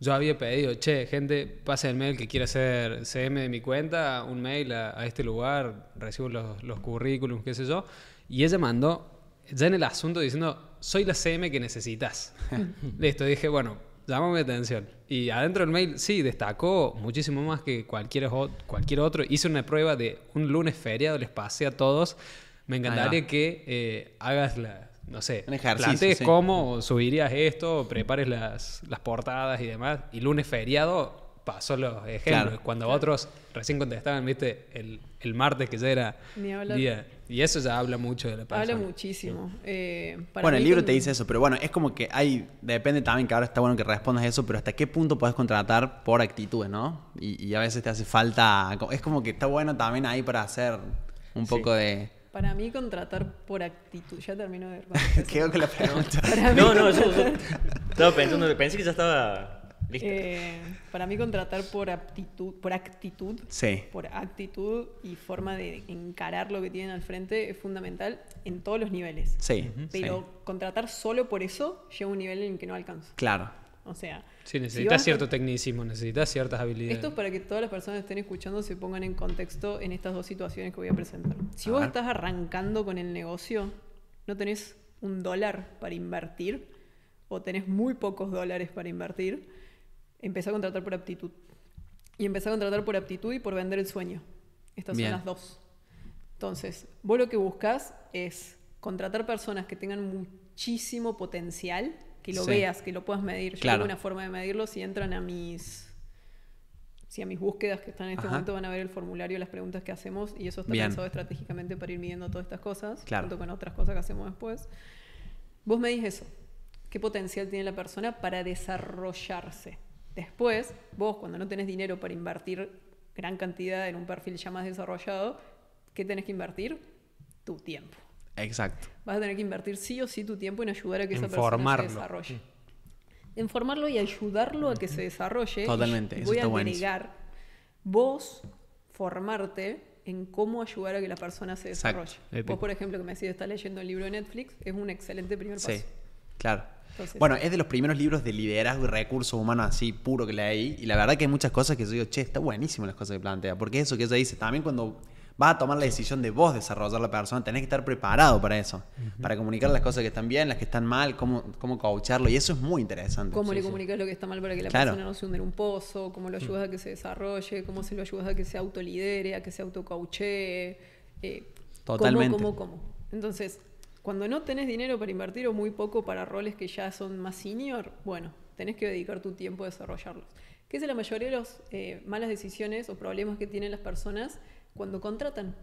D: Yo había pedido, che, gente, pase el mail que quiera hacer CM de mi cuenta, un mail a, a este lugar, recibo los, los currículums, qué sé yo. Y ella mandó, ya en el asunto, diciendo, soy la CM que necesitas. Listo, dije, bueno, llámame mi atención. Y adentro del mail, sí, destacó muchísimo más que cualquier, cualquier otro. Hice una prueba de un lunes feriado, les pasé a todos. Me encantaría que eh, hagas la, no sé,
A: Un ejercicio,
D: plantees
A: sí.
D: cómo subirías esto, prepares las, las portadas y demás. Y lunes feriado pasó los ejemplos.
A: Claro.
D: Cuando otros recién contestaban, viste, el, el martes que ya era día. Y eso ya habla mucho de la persona.
B: Habla muchísimo. Eh, para
A: bueno, el libro te dice eso, pero bueno, es como que hay, depende también que ahora está bueno que respondas eso, pero hasta qué punto puedes contratar por actitudes, ¿no? Y, y a veces te hace falta, es como que está bueno también ahí para hacer un poco de...
B: Para mí contratar por actitud. Ya termino de...
A: Quedo con la pregunta.
C: No, no, yo, yo estaba pensando, pensé que ya estaba.
B: Eh, para mí contratar por aptitud, por actitud,
A: Sí,
B: por actitud y forma de encarar lo que tienen al frente es fundamental en todos los niveles.
A: sí,
B: Pero
A: sí.
B: contratar solo por eso llega a un nivel en el que no alcanza.
A: Claro,
B: O sea,
D: Sí,
B: si
D: necesitas
B: a-
D: cierto tecnicismo, necesitas ciertas habilidades.
B: Esto es para que todas las personas que estén escuchando se pongan en contexto en estas dos situaciones que voy a presentar. Si
A: A
B: vos
A: ver.
B: estás arrancando con el negocio, no tenés un dólar para invertir o tenés muy pocos dólares para invertir, empezá a contratar por aptitud. Y empezá a contratar por aptitud y por vender el sueño. Estas
A: Bien.
B: son las dos. Entonces, vos lo que buscas es contratar personas que tengan muchísimo potencial, que lo
A: Sí.
B: veas, que lo puedas medir. Yo
A: Claro.
B: tengo una forma de medirlo si entran a mis si a mis búsquedas que están en este
A: Ajá.
B: momento van a ver el formulario, las preguntas que hacemos y eso está
A: Bien.
B: pensado estratégicamente para ir midiendo todas estas cosas,
A: Claro.
B: junto con otras cosas que hacemos después. Vos medís eso. ¿Qué potencial tiene la persona para desarrollarse? Después, vos cuando no tenés dinero para invertir gran cantidad en un perfil ya más desarrollado, ¿qué tenés que invertir? Tu tiempo.
A: exacto.
B: Vas a tener que invertir sí o sí tu tiempo en ayudar a que esa persona se desarrolle. En formarlo y ayudarlo a que se desarrolle.
A: Totalmente,
B: Y voy a
A: está
B: agregar vos formarte en cómo ayudar a que la persona se desarrolle. Vos, por ejemplo, que me decís, estás leyendo el libro de Netflix, es un excelente primer paso.
A: Sí, claro.
B: Entonces-
A: bueno, es de los primeros libros de liderazgo y recursos humanos así puro que leí. Y la verdad que hay muchas cosas que yo digo, che, está buenísimo las cosas que plantea. Porque eso que ella dice, también cuando vas a tomar la decisión de vos desarrollar la persona, tenés que estar preparado para eso, para comunicar las cosas que están bien, las que están mal, cómo, cómo coacharlo, y eso es muy interesante.
B: Cómo le comunicas lo que está mal para que la
A: Claro.
B: persona no se hunde en un pozo, cómo lo ayudas a que se desarrolle, cómo se lo ayudas a que se autolidere, a que se autocauchee. Eh,
A: Totalmente.
B: Cómo, cómo, cómo. Entonces, cuando no tenés dinero para invertir o muy poco para roles que ya son más senior, bueno, tenés que dedicar tu tiempo a desarrollarlos. Que es la mayoría de las malas decisiones o problemas que tienen las personas cuando contratan.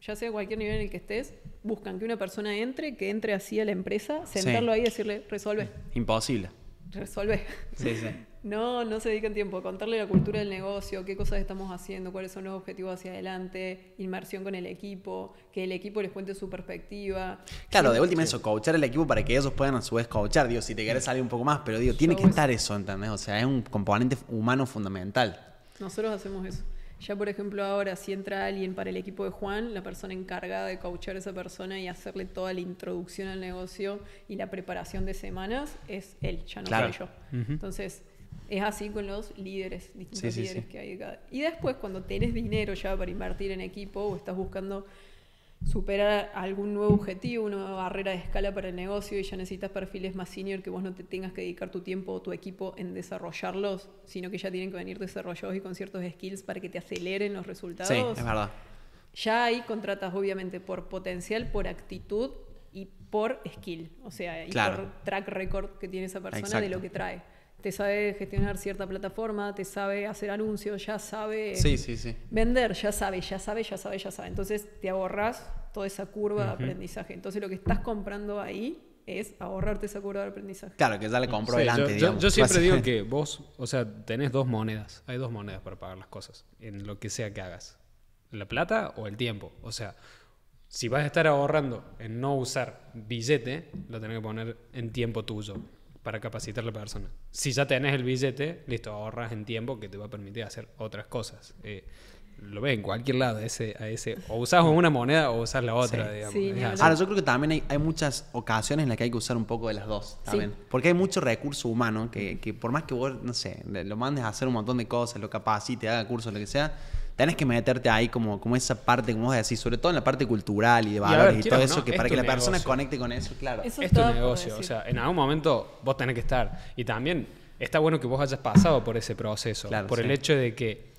B: Ya sea cualquier nivel en el que estés, buscan que una persona entre, que entre así a la empresa, sentarlo ahí y decirle, resuelve,
A: Imposible.
B: Resuelve.
A: Sí, sí.
B: No, no se dedican tiempo a contarle la cultura del negocio, qué cosas estamos haciendo, cuáles son los objetivos hacia adelante, inmersión con el equipo, que el equipo les cuente su perspectiva.
A: Claro, de última eso, coachar al equipo para que ellos puedan a su vez coachar. Digo, si te querés salir un poco más, pero digo, tiene
B: Yo
A: que estar eso, ¿entendés? O sea, es un componente humano fundamental.
B: Nosotros hacemos eso. Ya, por ejemplo, ahora si entra alguien para el equipo de Juan, la persona encargada de coachar a esa persona y hacerle toda la introducción al negocio y la preparación de semanas es él, ya no
A: Claro.
B: soy yo. Entonces, es así con los líderes, distintos
A: Sí,
B: líderes
A: sí.
B: que hay. Y después, cuando tenés dinero ya para invertir en equipo o estás buscando superar algún nuevo objetivo, una nueva barrera de escala para el negocio y ya necesitas perfiles más senior que vos no te tengas que dedicar tu tiempo o tu equipo en desarrollarlos, sino que ya tienen que venir desarrollados y con ciertos skills para que te aceleren los resultados.
A: Sí, es verdad.
B: Ya ahí contratas obviamente por potencial, por actitud y por skill, o sea, y
A: Claro.
B: por track record que tiene esa persona
A: Exacto.
B: de lo que trae. Te sabe gestionar cierta plataforma, te sabe hacer anuncios, ya sabe
A: Sí, sí, sí.
B: Vender, ya sabe, ya sabe, ya sabe, ya sabe. Entonces te ahorras toda esa curva de aprendizaje. Entonces lo que estás comprando ahí es ahorrarte esa curva de aprendizaje.
A: Claro, que ya le compró
D: Sí,
A: delante,
D: yo, yo-
A: digamos.
D: yo siempre digo que vos, o sea, tenés dos monedas. Hay dos monedas para pagar las cosas, en lo que sea que hagas. La plata o el tiempo. O sea, si vas a estar ahorrando en no usar billete, lo tenés que poner en tiempo tuyo para capacitar a la persona. Si ya tenés el billete, listo, ahorras en tiempo que te va a permitir hacer otras cosas. Eh, lo ves en cualquier lado, ese, a ese, o usás una moneda o usás la otra,
A: Sí.
D: digamos.
B: Sí, hablar.
A: Ahora, yo creo que también hay, hay muchas ocasiones en las que hay que usar un poco de las dos también. Porque hay mucho recurso humano que, que por más que vos, no sé, lo mandes a hacer un montón de cosas, lo capacite, haga cursos, lo que sea, tenés que meterte ahí como, como esa parte, como vos decís, sobre todo en la parte cultural y de valores
D: ver,
A: y, todo
D: o
A: eso,
D: no,
A: que
D: es
A: para que la persona conecte con eso, claro.
B: Eso
D: es tu negocio, o sea, en algún momento vos tenés que estar. Y también está bueno que vos hayas pasado por ese proceso,
A: Claro,
D: por
A: sí.
D: el hecho de que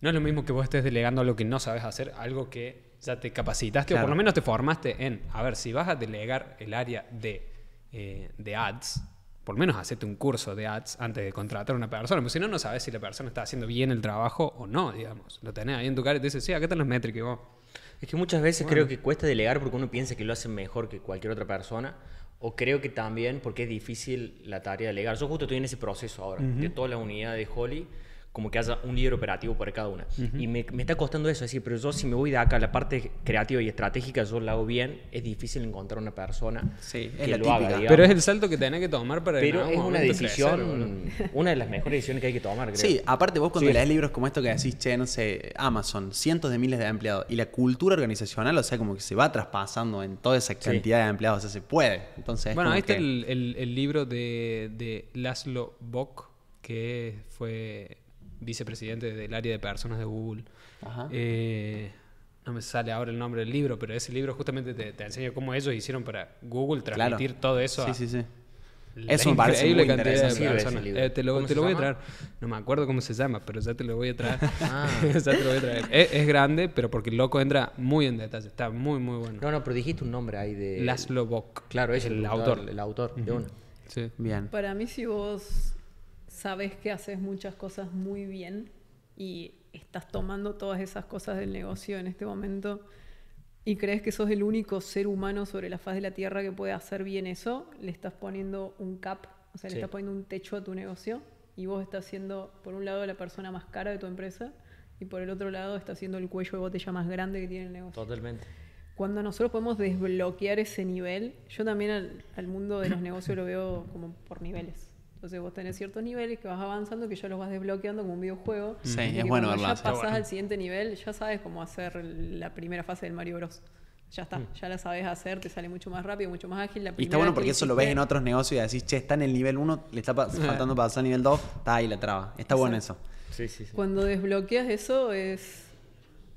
D: no es lo mismo que vos estés delegando algo que no sabes hacer, algo que ya te capacitaste o
A: Claro.
D: por lo menos te formaste en, a ver, si vas a delegar el área de, eh, de ads, por lo menos hacete un curso de ads antes de contratar a una persona, porque si no, no sabes si la persona está haciendo bien el trabajo o no, digamos. Lo tenés ahí en tu cara y te dice, sí, acá están las métricas vos.
C: Es que muchas veces creo que cuesta delegar porque uno piensa que lo hace mejor que cualquier otra persona. O creo que también porque es difícil la tarea de delegar. Yo justo estoy en ese proceso ahora, de todas las unidades de Holly, como que haya un líder operativo para cada una. Y me, me está costando eso, es decir, pero yo si me voy de acá a la parte creativa y estratégica, yo la hago bien, es difícil encontrar una persona
A: Sí, es
C: que
A: la
C: lo haga,
A: típica.
C: digamos.
D: Pero es el salto que tenés que tomar para
C: Pero es una decisión,
D: crecer,
C: una de las mejores decisiones que hay que tomar, creo.
A: Sí, aparte vos cuando
C: Sí.
A: lees libros como esto que decís, che, no sé, Amazon, cientos de miles de empleados, y la cultura organizacional, o sea, como que se va traspasando en toda esa cantidad de empleados, o sea, se puede. Entonces, es
D: Bueno, ahí está
A: que-
D: el, el- el libro de, de Laszlo Bock, que fue vicepresidente del área de personas de Google.
A: Ajá.
D: Eh, no me sale ahora el nombre del libro, pero ese libro justamente te, te enseña cómo ellos hicieron para Google
A: Claro.
D: transmitir todo eso
A: Sí,
D: a
A: sí, sí.
D: la
A: Eso me parece
D: increíble
A: muy
D: cantidad de personas. Eh, te lo,
C: ¿Cómo
D: te
C: se
D: lo voy a traer. No me acuerdo cómo se llama, pero ya te lo voy a traer.
C: Ah.
D: ya te lo voy a traer. Es, es grande, pero porque el loco entra muy en detalle. Está muy, muy bueno.
C: No, no, pero dijiste un nombre ahí de...
D: Laszlo Bock.
C: Claro, es
D: el
C: el
D: autor.
C: autor. El autor, de una.
D: Sí.
A: Bien.
B: Para mí, si vos sabes que haces muchas cosas muy bien y estás tomando todas esas cosas del negocio en este momento y crees que sos el único ser humano sobre la faz de la Tierra que puede hacer bien eso, le estás poniendo un cap, o sea, le estás poniendo un techo a tu negocio y vos estás siendo, por un lado, la persona más cara de tu empresa y por el otro lado, estás siendo el cuello de botella más grande que tiene el negocio.
C: Totalmente.
B: Cuando nosotros podemos desbloquear ese nivel, yo también al, al mundo de los negocios lo veo como por niveles. Entonces vos tenés ciertos niveles que vas avanzando, que ya los vas desbloqueando como un videojuego.
A: Sí,
B: y
A: es
B: que
A: bueno verla,
B: ya pasás
D: bueno.
B: al siguiente nivel, ya sabes cómo hacer la primera fase del Mario Bros. Ya está, ya la sabes hacer, te sale mucho más rápido, mucho más ágil. La
A: Y está bueno
B: que
A: porque eso lo ves en otros negocios y decís, che, está en el nivel 1, le está pa- faltando pasar al nivel 2, está ahí la traba. Está bueno eso.
C: Sí, sí, sí.
B: Cuando desbloqueas eso es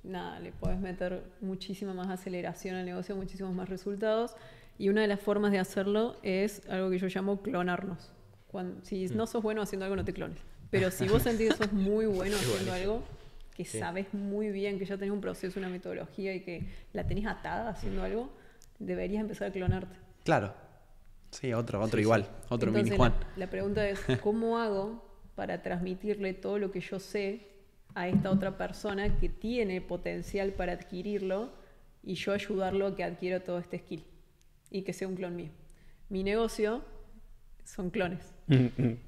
B: nada, le puedes meter muchísima más aceleración al negocio, muchísimos más resultados. Y una de las formas de hacerlo es algo que yo llamo clonarnos. Cuando, si
C: Mm.
B: no sos bueno haciendo algo, no te clones. Pero si vos sentís que sos muy bueno haciendo algo, que
C: Sí.
B: sabes muy bien, que ya tenés un proceso, una metodología y que la tenés atada haciendo algo, deberías empezar a clonarte.
A: Claro. Sí, otro, otro igual. Otro
B: Entonces,
A: mini Juan.
B: La, la pregunta es, ¿cómo hago para transmitirle todo lo que yo sé a esta otra persona que tiene potencial para adquirirlo y yo ayudarlo a que adquiera todo este skill y que sea un clon mío? Mi negocio son clones,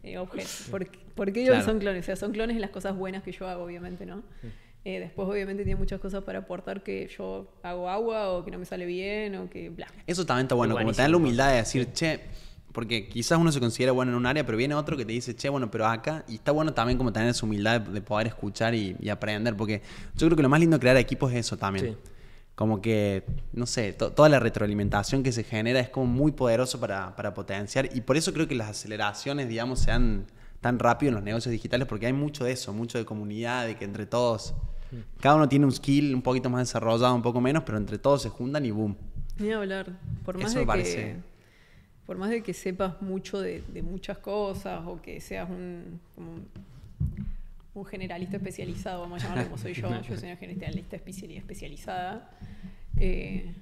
B: eh, objetos. ¿Por, por qué digo
A: Claro.
B: que son clones? O sea, son clones en las cosas buenas que yo hago, obviamente, ¿no? Eh, después, obviamente, tiene muchas cosas para aportar que yo hago agua o que no me sale bien o que bla.
A: Eso también está bueno, como tener la humildad de decir, che, porque quizás uno se considera bueno en un área, pero viene otro que te dice, che, bueno, pero acá, y está bueno también como tener esa humildad de, de poder escuchar y, y aprender, porque yo creo que lo más lindo de crear equipos es eso también.
C: Sí.
A: Como que, no sé, to- toda la retroalimentación que se genera es como muy poderoso para, para potenciar, y por eso creo que las aceleraciones, digamos, sean tan rápido en los negocios digitales, porque hay mucho de eso, mucho de comunidad, de que entre todos, cada uno tiene un skill un poquito más desarrollado, un poco menos, pero entre todos se juntan y boom.
B: Ni hablar. Por más
A: Eso
B: de
A: me
B: que.
A: parece-
B: Por más de que sepas mucho de, de muchas cosas o que seas un, como un, generalista especializado, vamos a llamarlo como soy yo, yo soy una generalista especiali- especializada, eh,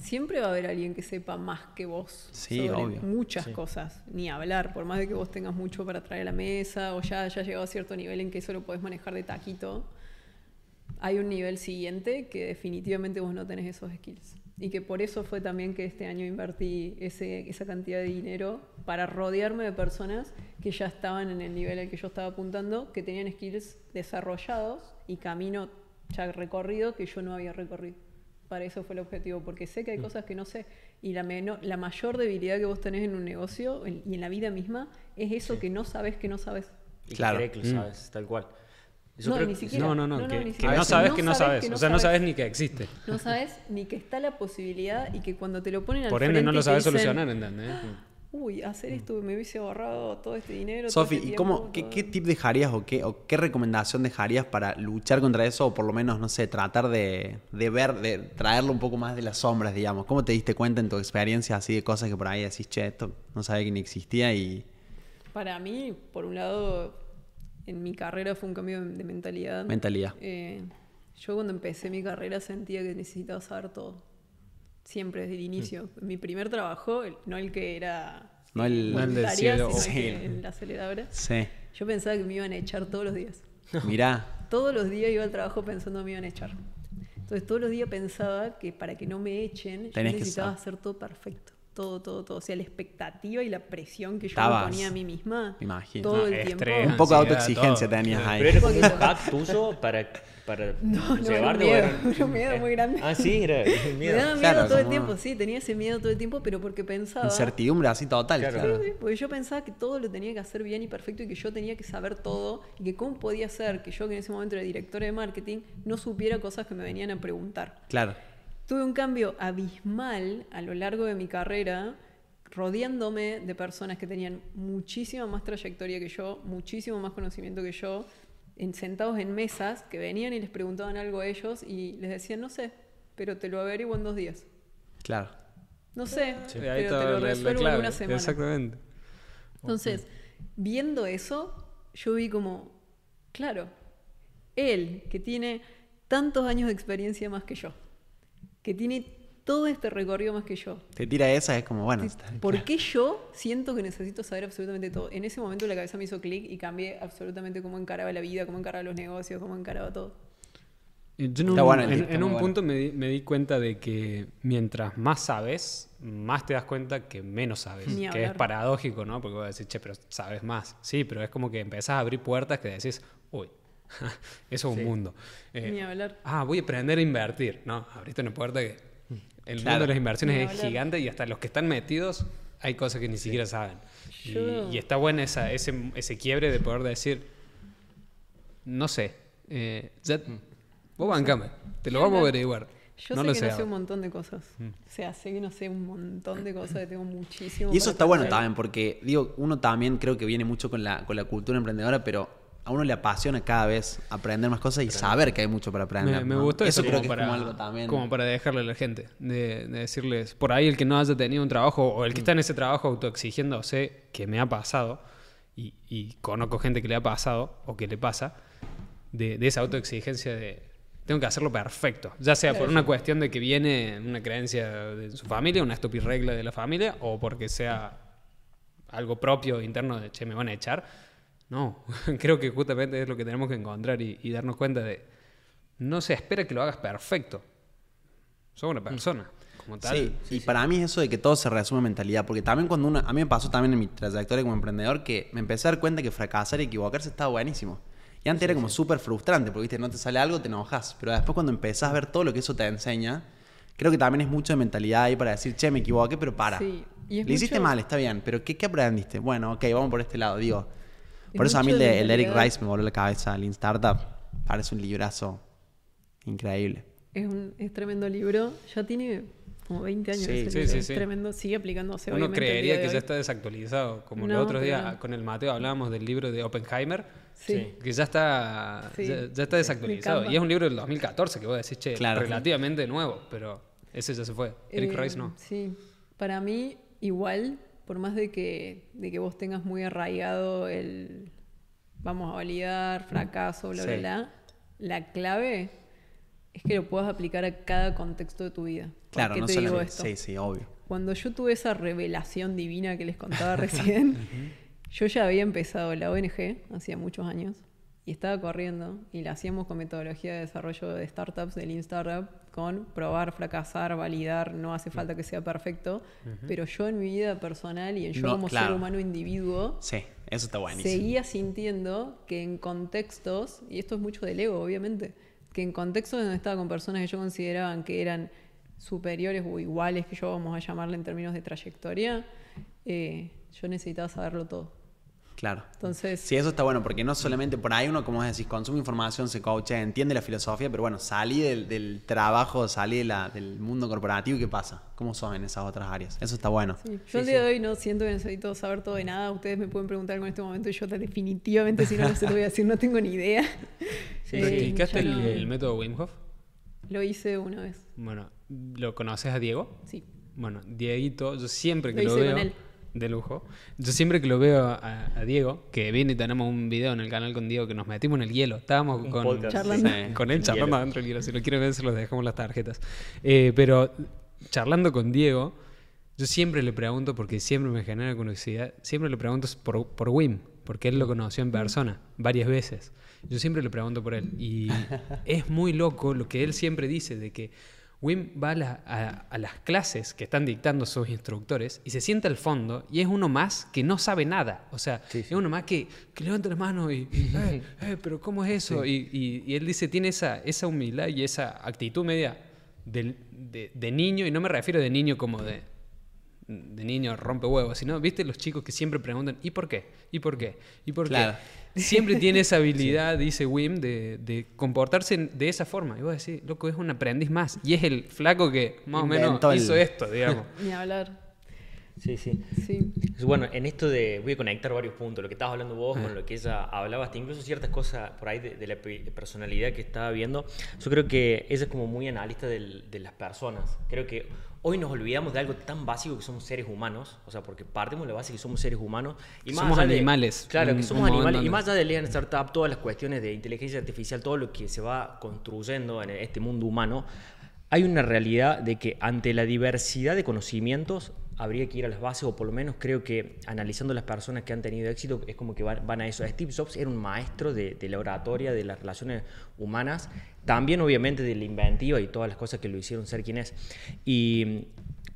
B: siempre va a haber alguien que sepa más que vos
A: Sí,
B: sobre
A: obvio.
B: muchas
C: Sí.
B: cosas. Ni hablar, por más de que vos tengas mucho para traer a la mesa o ya hayas llegado a cierto nivel en que eso lo podés manejar de taquito hay un nivel siguiente que definitivamente vos no tenés esos skills. Y que por eso fue también que este año invertí ese, esa cantidad de dinero para rodearme de personas que ya estaban en el nivel al que yo estaba apuntando, que tenían skills desarrollados y camino ya recorrido que yo no había recorrido. Para eso fue el objetivo, porque sé que hay cosas que no sé. Y la, meno- la mayor debilidad que vos tenés en un negocio en- y en la vida misma es eso que no sabes que no sabes.
C: Y
A: Claro.
C: cree que lo
D: Mm.
C: tal cual.
B: No,
C: creo
B: ni siquiera.
D: No, no, no,
B: No,
D: que, no sabes que
B: no sabes
D: sabes.
B: que no
D: o sea, no
B: sabes.
D: ni que existe.
B: No sabes ni que está la posibilidad y que cuando te lo ponen al
D: Por ende, no
B: frente
D: lo sabes
B: dicen,
D: solucionar, ¿entendés?
B: Uy, hacer esto me hubiese ahorrado todo este dinero.
A: Sofi,
B: este
A: ¿y cómo, qué,
B: todo".
A: qué tip dejarías o qué, o qué recomendación dejarías para luchar contra eso o por lo menos, no sé, tratar de, de ver, de traerlo un poco más de las sombras, digamos? ¿Cómo te diste cuenta en tu experiencia así de cosas que por ahí decís, che, esto no sabía que ni existía y
B: Para mí, por un lado, en mi carrera fue un cambio de, mentalidad.
A: mentalidad?
B: Eh, yo cuando empecé mi carrera sentía que necesitaba saber todo. Siempre, desde el inicio. Mi primer trabajo, no el que era
A: No el-
D: No el del cielo.
B: sino
A: Sí.
B: el que en la aceleradora.
A: Sí.
B: Yo pensaba que me iban a echar todos los días.
A: Mirá,
B: Todos los días iba al trabajo pensando que me iban a echar. Entonces todos los días pensaba que para que no me echen, yo
A: Tenés
B: necesitaba hacer todo perfecto. Todo, todo, todo. O sea, la expectativa y la presión que yo
A: Estabas-
B: me ponía a mí misma
A: imagino.
B: todo
D: No,
B: el
D: estrés,
B: tiempo.
A: un poco de autoexigencia
D: todo.
A: tenías
C: Pero
A: ahí.
C: era como un hack tuyo para, para
B: No, no, era un miedo,
C: era-
B: era un miedo muy grande.
C: Ah, sí, era el
B: Me
C: miedo.
B: daba miedo
A: Claro,
B: todo el tiempo, sí, tenía ese miedo todo el tiempo, pero porque pensaba...
A: Incertidumbre así total.
C: Claro.
A: claro.
B: Sí, sí, porque yo pensaba que todo lo tenía que hacer bien y perfecto y que yo tenía que saber todo y que cómo podía ser que yo que en ese momento era directora de marketing no supiera cosas que me venían a preguntar.
A: Claro.
B: Tuve un cambio abismal a lo largo de mi carrera, rodeándome de personas que tenían muchísima más trayectoria que yo, muchísimo más conocimiento que yo, en- sentados en mesas que venían y les preguntaban algo a ellos y les decían, no sé, pero te lo averiguo en dos días.
A: Claro.
B: No sé,
D: Sí,
B: pero
D: ahí
B: te lo resuelvo en una semana.
D: Exactamente.
B: Entonces, viendo eso, yo vi como, claro, él que tiene tantos años de experiencia más que yo, que tiene todo este recorrido más que yo,
A: Te tira esa, es como, bueno. está-
B: ¿por qué yo siento que necesito saber absolutamente todo? En ese momento la cabeza me hizo clic y cambié absolutamente cómo encaraba la vida, cómo encaraba los negocios, cómo encaraba todo.
D: Y Yo en un,
A: bueno
D: en- un
A: bueno.
D: punto me di, me di cuenta de que mientras más sabes, más te das cuenta que menos sabes.
B: Ni
D: que es paradójico, ¿no? Porque vas a decir, che, pero sabes más. Sí, pero es como que empezás a abrir puertas que decís, uy, es un mundo. Eh,
B: Ni hablar.
D: ah, voy a aprender a invertir. No, abriste una puerta que el
A: Claro.
D: mundo de las inversiones es gigante y hasta los que están metidos hay cosas que ni siquiera saben. Y- está bueno esa, ese, ese quiebre de poder decir, no sé, eh, ya- vos bancame, te lo vamos a averiguar.
B: Yo
D: no
B: sé
D: lo
B: que
D: sé.
B: no sé un montón de cosas. O sea, sé que no sé un montón de cosas, que tengo muchísimo.
A: Y eso está bueno también, porque digo, uno también creo que viene mucho con la, con la cultura emprendedora, pero a uno le apasiona cada vez aprender más cosas y saber que hay mucho para aprender.
D: Me, me
A: ¿no?
D: gustó eso,
A: creo
D: como
A: que
D: para,
A: es como algo también.
D: como para dejarle a la gente, de, de decirles, por ahí el que no haya tenido un trabajo o el que está en ese trabajo autoexigiéndose, que me ha pasado, y, y conozco gente que le ha pasado o que le pasa, de, de esa autoexigencia de tengo que hacerlo perfecto, ya sea por una cuestión de que viene una creencia de su familia, una estúpida regla de la familia, o porque sea algo propio, interno de, che, me van a echar. No, creo que justamente es lo que tenemos que encontrar y, y darnos cuenta de, no se espera que lo hagas perfecto. Sos una persona, como tal.
A: Sí, y para mí eso de que todo se resume en mentalidad, porque también cuando uno, a mí me pasó también en mi trayectoria como emprendedor que me empecé a dar cuenta que fracasar y equivocarse estaba buenísimo. Y antes era como súper frustrante, porque viste, no te sale algo, te enojas. Pero después cuando empezás a ver todo lo que eso te enseña, creo que también es mucho de mentalidad ahí para decir, che, me equivoqué, pero para.
B: Sí, y es
A: Le hiciste mal, está bien, pero ¿qué, qué aprendiste? Bueno, ok, vamos por este lado, digo. Por eso a mí el,
B: de
A: el Eric. Rice me voló la cabeza, el Lean Startup. Parece un librazo increíble.
B: Es un es tremendo libro. Ya tiene como 20 años.
A: Sí,
B: ese
D: sí,
B: libro.
D: sí,
B: es
D: sí.
B: tremendo. Sigue aplicándose.
D: Uno creería que ya está desactualizado, como el
B: No,
D: otro día
B: pero no.
D: con el Mateo hablábamos del libro de Oppenheimer,
B: Sí.
D: que ya está,
B: Sí.
D: ya, ya está desactualizado. Y es un libro del 2014 que vos decís, che,
A: Claro.
D: relativamente nuevo, pero ese ya se fue. Eric
B: Eh,
D: Rice no.
B: Sí. Para mí, igual, por más de que, de que vos tengas muy arraigado el vamos a validar, fracaso, bla, bla,
A: Sí.
B: bla, la clave es que lo puedas aplicar a cada contexto de tu vida. ¿Por
A: Claro,
B: qué
A: no
B: te digo esto?
A: Sí, sí, obvio.
B: Cuando yo tuve esa revelación divina que les contaba recién, yo ya había empezado la ONG hacía muchos años y estaba corriendo y la hacíamos con metodología de desarrollo de startups, de Lean Startup, con probar, fracasar, validar, no hace falta que sea perfecto, pero yo en mi vida personal y en yo
A: No,
B: como
A: claro.
B: ser humano individuo,
A: Sí, eso está buenísimo.
B: seguía sintiendo que en contextos, y esto es mucho del ego, obviamente, que en contextos donde estaba con personas que yo consideraban que eran superiores o iguales, que yo vamos a llamarle en términos de trayectoria, eh, yo necesitaba saberlo todo.
A: Claro.
B: Entonces,
A: Sí, eso está bueno, porque no solamente por ahí uno, como decís, consume información, se coacha, entiende la filosofía, pero bueno, salí del, del trabajo, salí de la- del mundo corporativo y qué pasa, cómo son en esas otras áreas. Eso está bueno.
B: sí, yo el día de hoy no siento que necesito saber todo de nada. Ustedes me pueden preguntar con este momento y yo definitivamente, si no, no se lo voy a decir, no tengo ni idea.
C: Sí,
B: Eh,
D: ¿Practicaste el,
B: no-
D: el método Wim Hof?
B: Lo hice una vez,
D: Bueno, ¿lo conoces a Diego?
B: sí.
D: Bueno, Dieguito, yo siempre que
B: Lo
D: lo,
B: hice
D: veo,
B: con él.
D: De lujo, yo siempre que lo veo a, a Diego, que viene y tenemos un video en el canal con Diego que nos metimos en el hielo, estábamos
C: Un
D: con,
C: podcast,
B: Charlando.
A: sí.
D: con él charlando
C: hielo.
D: adentro del hielo, si lo quieren ver se los dejamos las tarjetas. Eh, pero charlando con Diego, yo siempre le pregunto, porque siempre me genera curiosidad, siempre le pregunto por, por Wim, porque él lo conoció en persona varias veces. Yo siempre le pregunto por él. Y es muy loco lo que él siempre dice, de que Wim va a, la- a- a las clases que están dictando sus instructores y se sienta al fondo y es uno más que no sabe nada. O sea, es uno más que, que levanta las manos y, y, eh, eh, pero ¿cómo es eso? Y, y- y él dice, tiene esa, esa humildad y esa actitud media de, de niño, y no me refiero de niño como de, de niño rompe huevos, sino, viste, los chicos que siempre preguntan, ¿y por qué? ¿Y por qué? ¿Y por
A: Claro.
D: qué? Siempre tiene esa habilidad, dice Wim, de, de comportarse de esa forma. Y vos decís, loco, es un aprendiz más. Y es el flaco que más o menos
A: Inventó el-
D: hizo esto, digamos.
B: Ni hablar.
C: Sí, sí.
B: Sí.
C: Bueno, en esto de. Voy a conectar varios puntos. Lo que estabas hablando vos con lo que ella hablaba, hasta incluso ciertas cosas por ahí de, de la pe- personalidad que estaba viendo. Yo creo que ella es como muy analista del- de las personas. Creo que hoy nos olvidamos de algo tan básico que somos seres humanos. O sea, porque partimos de la base que somos seres humanos. Y más
D: Somos
C: allá de-
D: animales,
C: claro, que somos animales. Y más allá de Lean Startup, todas las cuestiones de inteligencia artificial, todo lo que se va construyendo en este mundo humano. Hay una realidad de que ante la diversidad de conocimientos habría que ir a las bases, o por lo menos creo que analizando las personas que han tenido éxito, es como que van, a eso. Steve Jobs era un maestro de, de la oratoria, de las relaciones humanas, también obviamente de la inventiva y todas las cosas que lo hicieron ser quien es. Y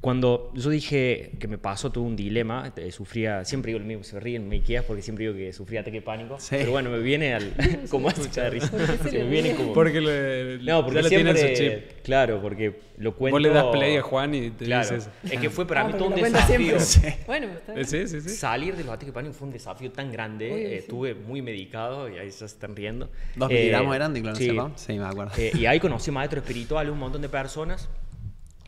C: cuando yo dije que me pasó, tuve un dilema, eh, sufría, siempre digo lo mismo, se ríen, me quedas porque siempre digo que sufría ataque de pánico,
A: Sí.
C: pero bueno, me viene al... como hace de risa,
B: ¿Por qué se
C: Se
B: le
C: me viene como...
D: Porque, le,
C: No, porque
D: ya le tienen
C: siempre,
D: su chip.
C: claro, porque lo cuento...
D: Vos le das play a Juan y te
C: Claro,
D: dice eso.
C: es que fue para
B: Ah,
C: mí todo un desafío.
B: siempre. Bueno, está bien.
D: Sí, sí, sí.
C: Salir del ataque de pánico fue un desafío tan grande,
B: Obvio,
C: eh,
B: sí.
C: estuve muy medicado y ahí ya se están riendo.
A: ¿Dos
C: Eh,
A: miligramos eran de
C: sí.
A: Sí, me acuerdo.
C: Eh, y ahí conocí maestros espirituales, un montón de personas.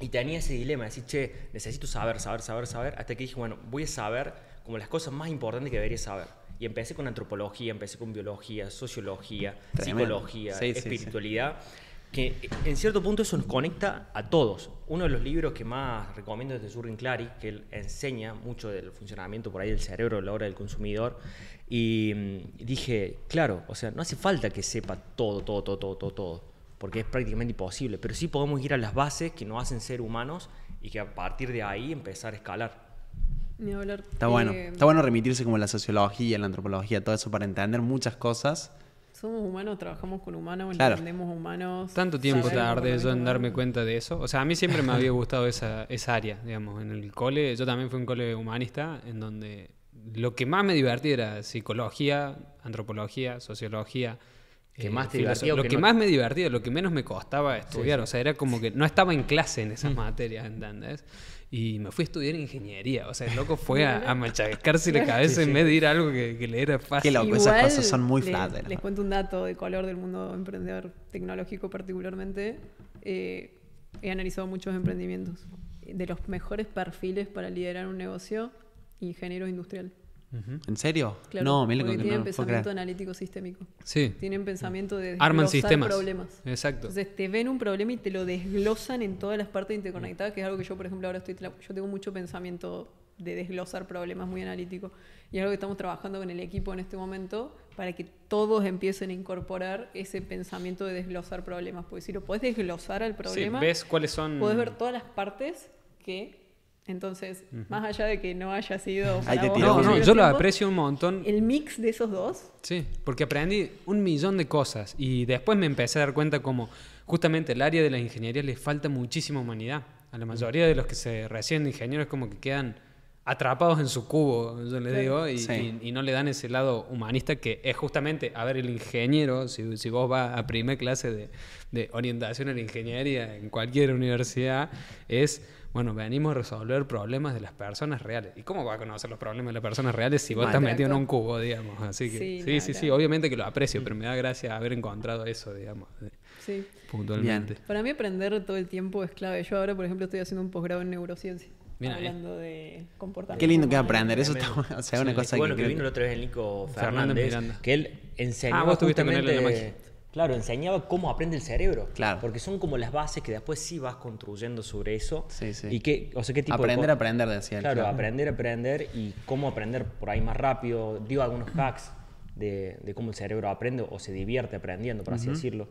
C: Y tenía ese dilema, de decir, che, necesito saber, saber, saber, saber. Hasta que dije, bueno, voy a saber como las cosas más importantes que debería saber. Y empecé con antropología, empecé con biología, sociología,
A: Tremendo.
C: psicología,
A: Sí, sí, sí.
C: Que en cierto punto eso nos conecta a todos. Uno de los libros que más recomiendo es de Jurgen Clary, que él enseña mucho del funcionamiento por ahí del cerebro a la hora del consumidor. Y mm, dije, claro, o sea, no hace falta que sepa todo, todo, todo, todo, todo, todo, porque es prácticamente imposible. Pero sí podemos ir a las bases que nos hacen ser humanos y que a partir de ahí empezar a escalar.
B: Ni hablar.
A: Está bueno.
B: Eh,
A: Está bueno remitirse como a la sociología, la antropología, todo eso para entender muchas cosas.
B: Somos humanos, trabajamos con humanos,
A: Claro.
B: entendemos humanos.
D: Tanto tiempo tardé yo en darme cuenta de eso. O sea, a mí siempre me había gustado esa, esa área, digamos. En el cole, yo también fui un cole humanista, en donde lo que más me divertía era psicología, antropología, sociología.
C: ¿Qué
D: eh,
C: más te divertía
D: Lo
C: que
D: que
C: no?
D: más me divertía, lo que menos me costaba estudiar. O sea, era como que no estaba en clase en esas materias, ¿entendés? Y me fui a estudiar ingeniería. O sea, el loco fue a, a machacarse la cabeza en vez de ir a algo que, que le era fácil.
A: Qué loco, esas cosas son muy
B: les-
A: flateras.
B: Les cuento un dato de color del mundo emprendedor tecnológico particularmente. Eh, he analizado muchos emprendimientos. De los mejores perfiles para liderar un negocio, ingeniero industrial.
A: ¿En serio?
B: Claro,
A: no, me lo
B: porque
A: no,
B: tienen
A: no
B: pensamiento analítico sistémico.
D: Sí.
B: Tienen pensamiento de
D: Arman
B: desglosar
D: sistemas.
B: problemas.
D: Exacto.
B: Entonces te ven un problema y te lo desglosan en todas las partes interconectadas, que es algo que yo, por ejemplo, ahora estoy... Yo tengo mucho pensamiento de desglosar problemas muy analítico. Y es algo que estamos trabajando con el equipo en este momento para que todos empiecen a incorporar ese pensamiento de desglosar problemas. Porque si lo puedes desglosar al
D: Sí,
B: problema,
D: ves cuáles son...
B: podés ver todas las partes que... Entonces, más allá de que no haya sido...
A: Ahí
B: para
A: te
B: vos
D: No, no, yo lo
B: tiempos,
D: aprecio un montón.
B: El mix de esos dos
D: Sí, porque aprendí un millón de cosas y después me empecé a dar cuenta como justamente el área de la ingeniería le falta muchísima humanidad. A la mayoría de los que se reciben de ingenieros como que quedan atrapados en su cubo, yo les digo, y,
A: Sí.
D: y- y no le dan ese lado humanista que es justamente, a ver, el ingeniero, si, si vos vas a primer clase de, de orientación a la ingeniería en cualquier universidad, es, bueno, venimos a resolver problemas de las personas reales. ¿Y cómo vas a conocer los problemas de las personas reales si vos
A: Bueno.
D: estás metido en un cubo, digamos? Así que,
B: Sí,
D: sí, sí, obviamente que lo aprecio, pero me da gracia haber encontrado eso, digamos,
B: Sí.
D: puntualmente.
B: Para mí aprender todo el tiempo es clave. Yo ahora, por ejemplo, estoy haciendo un posgrado en neurociencia.
D: Bien ahí.
B: hablando de comportamiento.
A: Qué lindo que aprender. Eso está, o sea,
D: Sí,
A: una
D: es
A: cosa
C: bueno,
A: que,
C: que vino la otra vez el Nico
D: Fernández
C: Fernández,
D: Miranda.
C: que él enseñaba
D: Ah, vos estuviste con él en la magia.
C: Claro, enseñaba cómo aprende el cerebro.
A: Claro.
C: Porque son como las bases que después sí vas construyendo sobre eso.
A: Sí, sí.
C: Y qué, o sea, qué tipo de
A: Aprender a aprender, decía él.
C: Claro, aprender a aprender y cómo aprender por ahí más rápido. Digo algunos hacks de, de cómo el cerebro aprende o se divierte aprendiendo, por así decirlo.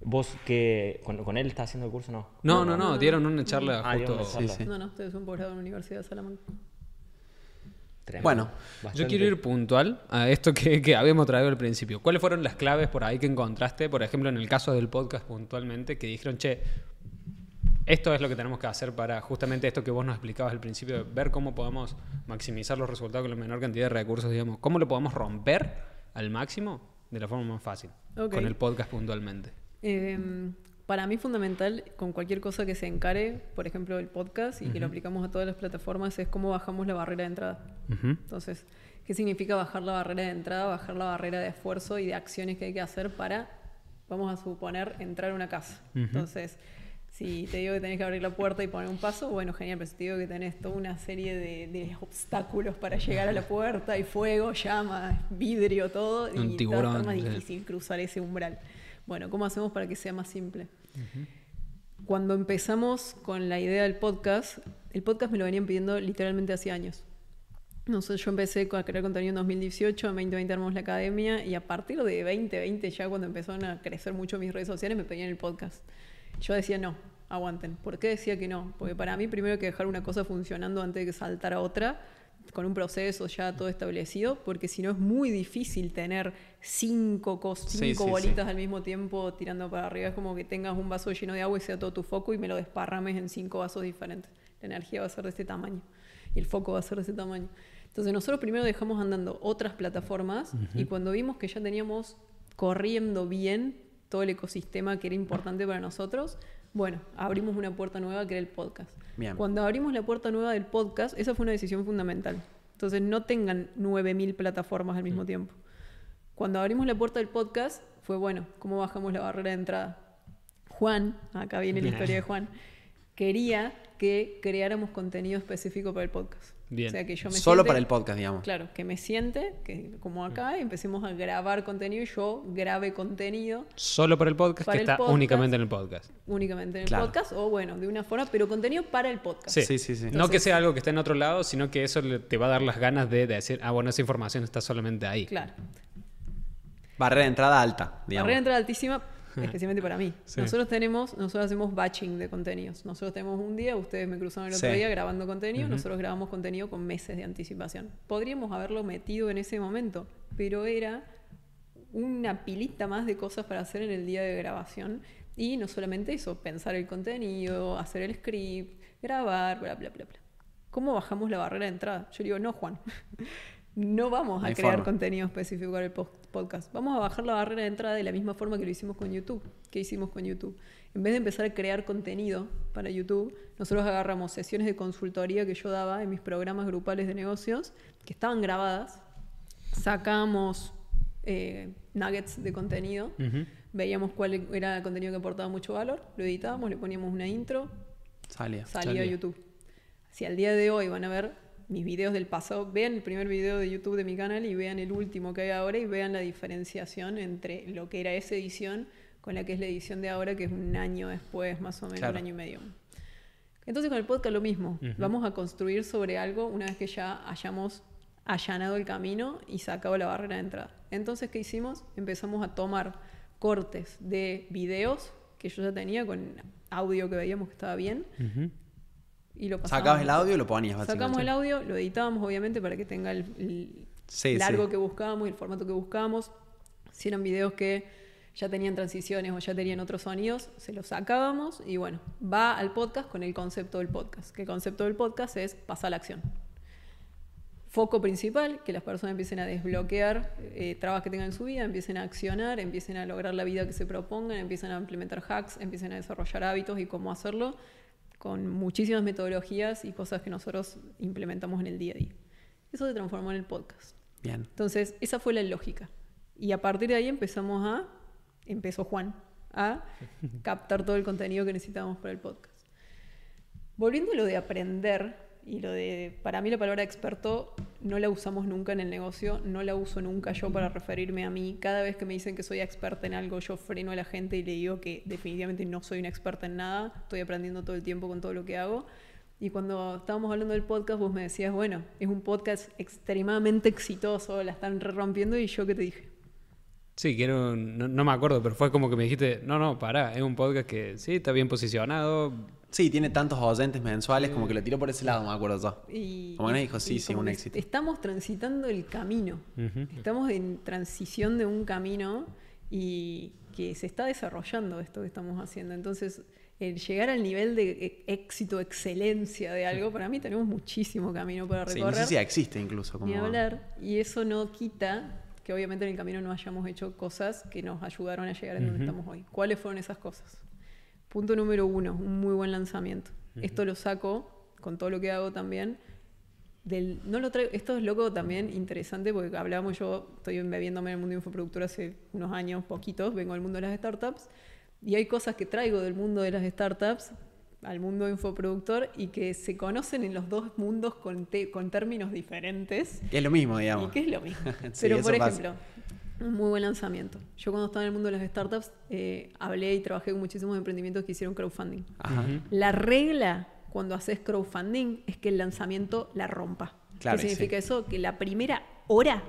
C: ¿Vos que con, con él estás haciendo el curso no?
D: No, no, no, dieron una charla
C: Ah,
D: justo.
C: una charla.
A: Sí, sí.
B: No, no, en un posgrado en la Universidad de Salamanca.
C: Tremendo.
A: Bueno,
C: Bastante.
D: Yo quiero ir puntual a esto que, que habíamos traído al principio. ¿Cuáles fueron las claves por ahí que encontraste, por ejemplo, en el caso del podcast puntualmente, que dijeron, che, esto es lo que tenemos que hacer para justamente esto que vos nos explicabas al principio, ver cómo podemos maximizar los resultados con la menor cantidad de recursos, digamos, cómo lo podemos romper al máximo de la forma más fácil, con el podcast puntualmente.
B: Eh, para mí fundamental con cualquier cosa que se encare, por ejemplo el podcast, y que lo aplicamos a todas las plataformas, es cómo bajamos la barrera de entrada. Entonces, ¿qué significa bajar la barrera de entrada? Bajar la barrera de esfuerzo y de acciones que hay que hacer para, vamos a suponer, entrar a una casa. Entonces, si te digo que tenés que abrir la puerta y poner un paso, bueno, genial, pero si te digo que tenés toda una serie de, de obstáculos para llegar a la puerta, hay fuego, llama, vidrio, todo,
D: Un
B: y
D: tiburón,
B: estar más difícil cruzar ese umbral. Bueno, ¿cómo hacemos para que sea más simple? Cuando empezamos con la idea del podcast, el podcast me lo venían pidiendo literalmente hace años. No sé, yo empecé a crear contenido en 2018, en 2020 armamos la academia y a partir de 2020 ya cuando empezaron a crecer mucho mis redes sociales me pedían el podcast. Yo decía no, aguanten. ¿Por qué decía que no? Porque para mí primero hay que dejar una cosa funcionando antes de que saltar a otra, con un proceso ya todo establecido, porque si no es muy difícil tener cinco, cos- cinco
A: sí,
B: bolitas al mismo tiempo tirando para arriba. Es como que tengas un vaso lleno de agua y sea todo tu foco y me lo desparrames en cinco vasos diferentes. La energía va a ser de este tamaño y el foco va a ser de ese tamaño. Entonces nosotros primero dejamos andando otras plataformas y cuando vimos que ya teníamos corriendo bien todo el ecosistema que era importante para nosotros, bueno, abrimos una puerta nueva que era el podcast.
A: Bien.
B: Cuando abrimos la puerta nueva del podcast, esa fue una decisión fundamental. Entonces no tengan 9.000 plataformas al mismo tiempo. Cuando abrimos la puerta del podcast, fue bueno, ¿cómo bajamos la barrera de entrada? Juan, acá viene la historia de Juan, quería que creáramos contenido específico para el podcast.
D: Bien.
B: O sea, que yo me
A: Solo
B: siente-
A: para el podcast, digamos.
B: Claro, que me siente, que como acá, y empecemos a grabar contenido y yo grabe contenido
D: Solo para el podcast
B: Para
D: que
B: el
D: está
B: podcast.
D: únicamente en el podcast.
B: únicamente en el
A: Claro.
B: podcast, o bueno, de una forma, pero contenido para el podcast.
D: Sí,
A: Sí, sí, sí.
D: No que sea algo que esté en otro lado, sino que eso te va a dar las ganas de, de decir, ah, bueno, esa información está solamente ahí.
B: Claro.
A: Barrera de entrada alta, digamos.
B: Barrera de entrada altísima, especialmente para mí.
D: Sí.
B: Nosotros tenemos, nosotros hacemos batching de contenidos. Nosotros tenemos un día, ustedes me cruzaron el otro
A: Sí.
B: día grabando contenido, nosotros grabamos contenido con meses de anticipación. Podríamos haberlo metido en ese momento, pero era una pilita más de cosas para hacer en el día de grabación. Y no solamente eso, pensar el contenido, hacer el script, grabar, bla, bla, bla, bla. ¿Cómo bajamos la barrera de entrada? Yo digo, no, Juan. No vamos a crear
A: forma.
B: contenido específico para el po- podcast. Vamos a bajar la barrera de entrada de la misma forma que lo hicimos con YouTube. ¿Qué hicimos con YouTube? En vez de empezar a crear contenido para YouTube, nosotros agarramos sesiones de consultoría que yo daba en mis programas grupales de negocios, que estaban grabadas, sacamos eh, nuggets de contenido,
D: Ujú.
B: veíamos cuál era el contenido que aportaba mucho valor, lo editábamos, le poníamos una intro,
A: Salía.
B: salía,
D: Salía.
B: a YouTube. Si al día de hoy van a ver mis videos del pasado, vean el primer video de YouTube de mi canal y vean el último que hay ahora y vean la diferenciación entre lo que era esa edición con la que es la edición de ahora, que es un año después, más o menos,
A: Claro.
B: un año y medio. Entonces con el podcast lo mismo. Vamos a construir sobre algo una vez que ya hayamos allanado el camino y sacado la barrera de entrada. Entonces, ¿qué hicimos? Empezamos a tomar cortes de videos que yo ya tenía con audio que veíamos que estaba bien. Y lo pasábamos.
A: Sacabas el audio y lo ponías.
B: Sacamos el audio, lo editábamos obviamente para que tenga el, el
A: Sí,
B: largo
A: sí.
B: que buscábamos y el formato que buscábamos. Si eran videos que ya tenían transiciones o ya tenían otros sonidos, se los sacábamos y bueno, va al podcast con el concepto del podcast. Que el concepto del podcast es pasar a la acción. Foco principal, que las personas empiecen a desbloquear eh, trabas que tengan en su vida, empiecen a accionar, empiecen a lograr la vida que se propongan, empiecen a implementar hacks, empiecen a desarrollar hábitos y cómo hacerlo con muchísimas metodologías y cosas que nosotros implementamos en el día a día. Eso se transformó en el podcast.
A: Bien.
B: Entonces, esa fue la lógica. Y a partir de ahí empezamos a, empezó Juan, a captar todo el contenido que necesitábamos para el podcast. Volviendo a lo de aprender y lo de, para mí la palabra experto no la usamos nunca en el negocio, no la uso nunca yo para referirme a mí. Cada vez que me dicen que soy experta en algo, yo freno a la gente y le digo que definitivamente no soy una experta en nada, estoy aprendiendo todo el tiempo con todo lo que hago. Y cuando estábamos hablando del podcast, vos me decías, bueno, es un podcast extremadamente exitoso, la están rompiendo, y yo qué te dije.
D: Sí, quiero, no, no me acuerdo, pero fue como que me dijiste, no, no, pará, es un podcast que sí, está bien posicionado.
A: Sí, tiene tantos oyentes mensuales, como que lo tiró por ese lado, me acuerdo yo.
B: Y,
A: Como que dijo, sí, sí, un éxito.
B: Estamos transitando el camino. Estamos en transición de un camino y que se está desarrollando esto que estamos haciendo. Entonces, el llegar al nivel de e- éxito, excelencia de algo, para mí tenemos muchísimo camino para
A: Sí,
B: recorrer.
A: no sé si existe incluso. Como...
B: Ni hablar. Y eso no quita que obviamente en el camino no hayamos hecho cosas que nos ayudaron a llegar a donde estamos hoy. ¿Cuáles fueron esas cosas? Punto número uno, un muy buen lanzamiento. Esto lo saco con todo lo que hago también. Del, no lo traigo, esto es loco también, interesante, porque hablábamos yo, estoy bebiéndome en el mundo infoproductor hace unos años, poquitos, vengo del mundo de las startups, y hay cosas que traigo del mundo de las startups al mundo infoproductor y que se conocen en los dos mundos con, te- con términos diferentes.
A: Es lo mismo,
B: ¿Y
A: digamos.
B: qué es lo mismo?
A: Sí,
B: Pero, por
A: pasa.
B: Un muy buen lanzamiento. Yo cuando estaba en el mundo de las startups, eh, hablé y trabajé con muchísimos emprendimientos que hicieron crowdfunding.
A: Ajá.
B: La regla cuando haces crowdfunding es que el lanzamiento la rompa.
A: Claro,
B: ¿Qué significa
A: sí.
B: eso? Que la primera hora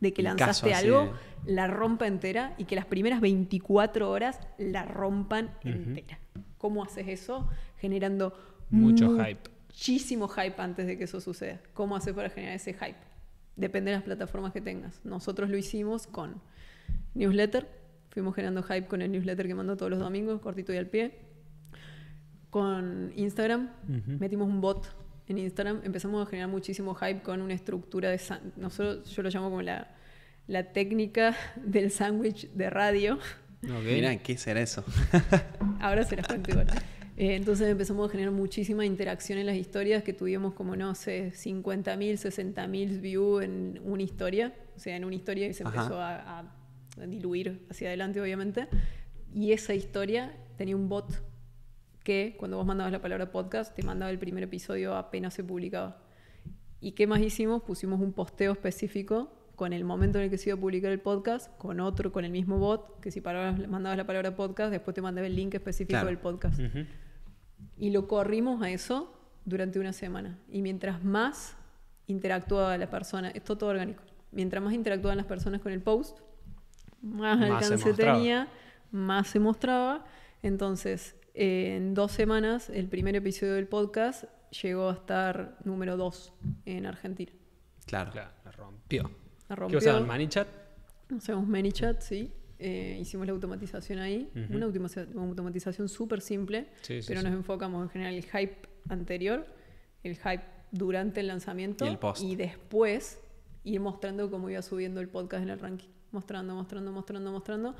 B: de que lanzaste
A: caso
B: algo
A: de-
B: la rompa entera y que las primeras 24 horas la rompan entera. ¿Cómo haces eso? Generando
D: Mucho hype.
B: muchísimo hype antes de que eso suceda. ¿Cómo haces para generar ese hype? Depende de las plataformas que tengas. Nosotros lo hicimos con newsletter. Fuimos generando hype con el newsletter que mando todos los domingos, cortito y al pie. Con Instagram, metimos un bot en Instagram. Empezamos a generar muchísimo hype con una estructura de... Nosotros, yo lo llamo como la, la técnica del sándwich de radio.
D: Ok.
A: Mira, ¿qué será eso?
B: Ahora se las cuento igual. Eh, entonces empezamos a generar muchísima interacción en las historias que tuvimos como, no sé, 50.000, 60.000 views en una historia. O sea, en una historia y se
A: Ajá.
B: empezó a, a diluir hacia adelante, obviamente. Y esa historia tenía un bot que cuando vos mandabas la palabra podcast te mandaba el primer episodio apenas se publicaba. ¿Y qué más hicimos? Pusimos un posteo específico con el momento en el que se iba a publicar el podcast, con otro, con el mismo bot, que si mandabas la palabra podcast, después te mandaba el link específico
A: Claro.
B: del podcast.
D: Ujú.
B: Y lo corrimos a eso durante una semana. Y mientras más interactuaba la persona, esto todo orgánico, mientras más interactuaban las personas con el post, más, alcance tenía, más se mostraba. Entonces, eh, en dos semanas, el primer episodio del podcast llegó a estar número dos en Argentina.
A: Claro.
D: Claro, la rompió.
B: La
D: ¿Qué
B: rompió.
D: usaban? ¿Manichat?
B: Hacemos ManyChat, sí. Eh, hicimos la automatización ahí.
D: Ujú.
B: Una automatiza- automatización súper simple,
D: Sí, sí,
B: pero nos enfocamos en general el hype anterior, el hype durante el lanzamiento
A: Y el post.
B: después ir mostrando cómo iba subiendo el podcast en el ranking. Mostrando, mostrando, mostrando, mostrando.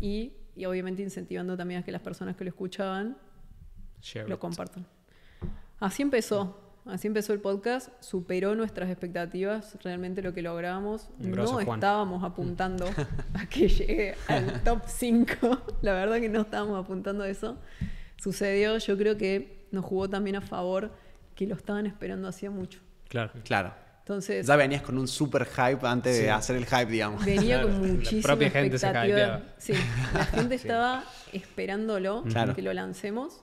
B: Y, y obviamente incentivando también a que las personas que lo escuchaban
D: Share
B: lo
D: it.
B: compartan. Así empezó. Así empezó el podcast, superó nuestras expectativas, realmente lo que logramos.
D: Grosso,
B: no
D: Juan.
B: estábamos apuntando a que llegue al top 5, la verdad que no estábamos apuntando a eso. Sucedió, yo creo que nos jugó también a favor que lo estaban esperando hacía mucho.
D: Claro.
A: Claro.
B: Entonces,
A: Ya venías con un super hype antes de hacer el hype, digamos.
B: venía
D: Claro,
B: con
D: la
B: muchísima
D: propia gente se
B: expectativa.
D: hypeaba.
B: Sí, la gente estaba esperándolo
A: Claro.
B: que lo lancemos.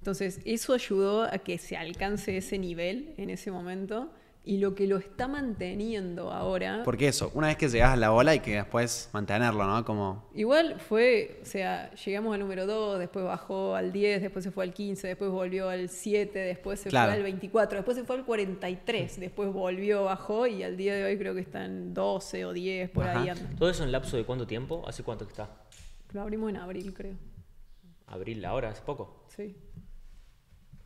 B: Entonces, eso ayudó a que se alcance ese nivel en ese momento. Y lo que lo está manteniendo ahora.
A: Porque eso, una vez que llegas a la ola hay que después mantenerlo, ¿no? Como...
B: Igual fue, o sea, llegamos al número 2, después bajó al 10, después se fue al 15, después volvió al 7, después se
A: Claro.
B: fue al 24, después se fue al 43, después volvió, bajó y al día de hoy creo que está en 12 o 10, por ahí
A: Ajá.
B: anda.
C: ¿Todo eso en lapso de cuánto tiempo? ¿Hace cuánto que está?
B: Lo abrimos en abril, creo.
C: ¿Abril ahora? ¿Hace poco?
B: Sí.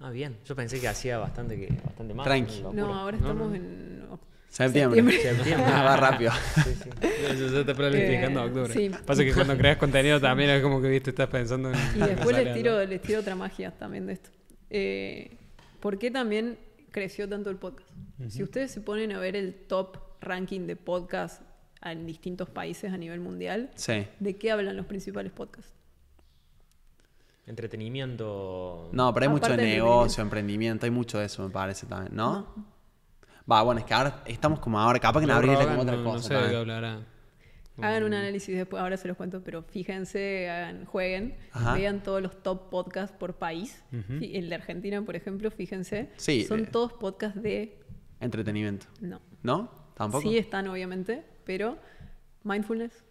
C: Ah, bien. Yo pensé que hacía bastante, que, bastante más.
A: Tranqui.
B: No, ahora estamos en
A: Septiembre.
C: Septiembre.
A: Ah, va rápido.
C: Sí, sí.
D: Yo ya te planificando
B: Eh,
D: octubre.
B: sí.
D: Pasa que cuando creas contenido también es como que viste, estás pensando en.
B: Y después les tiro, les tiro otra magia también de esto. Eh, ¿Por qué también creció tanto el podcast? Si ustedes se ponen a ver el top ranking de podcast en distintos países a nivel mundial,
A: Sí.
B: ¿de qué hablan los principales podcasts?
C: Entretenimiento.
A: No, pero hay mucho de negocio, emprendimiento, hay mucho de eso, me parece también, ¿no? Va, bueno, es que ahora estamos como ahora, capaz que en abril como otra
D: no, no
A: cosa.
D: sé de qué hablará.
B: Hagan un análisis después, ahora se los cuento, pero fíjense, hagan, jueguen,
A: Ajá.
B: vean todos los top podcasts por país. Fí- El de Argentina, por ejemplo, fíjense,
A: Sí,
B: son
A: eh.
B: todos podcasts de...
A: Entretenimiento.
B: No.
A: ¿No? ¿Tampoco?
B: Sí están, obviamente, pero mindfulness,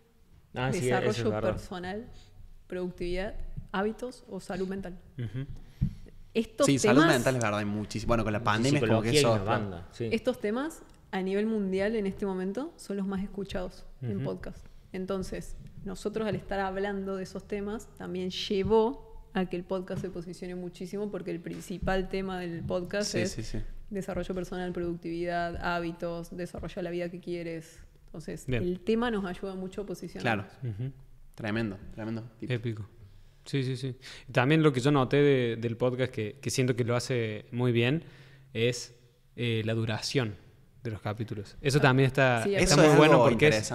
C: Ah, sí, eso es
B: desarrollo personal, productividad, hábitos o salud mental. Estos
A: sí,
B: temas,
A: salud mental es verdad, hay muchísimo. Bueno, con la pandemia es como que eso.
C: una banda. Sí.
B: estos temas a nivel mundial en este momento son los más escuchados en podcast. Entonces, nosotros al estar hablando de esos temas también llevó a que el podcast se posicione muchísimo porque el principal tema del podcast
A: Sí,
B: es
A: sí, sí.
B: desarrollo personal, productividad, hábitos, desarrolla la vida que quieres. Entonces,
D: Bien.
B: el tema nos ayuda mucho a posicionar.
A: Claro. Tremendo, tremendo.
D: Épico. Sí, sí, sí. También lo que yo noté de- del podcast que, que siento que lo hace muy bien es eh, la duración de los capítulos. Eso también está,
B: Sí,
D: está muy
A: es
D: bueno porque es,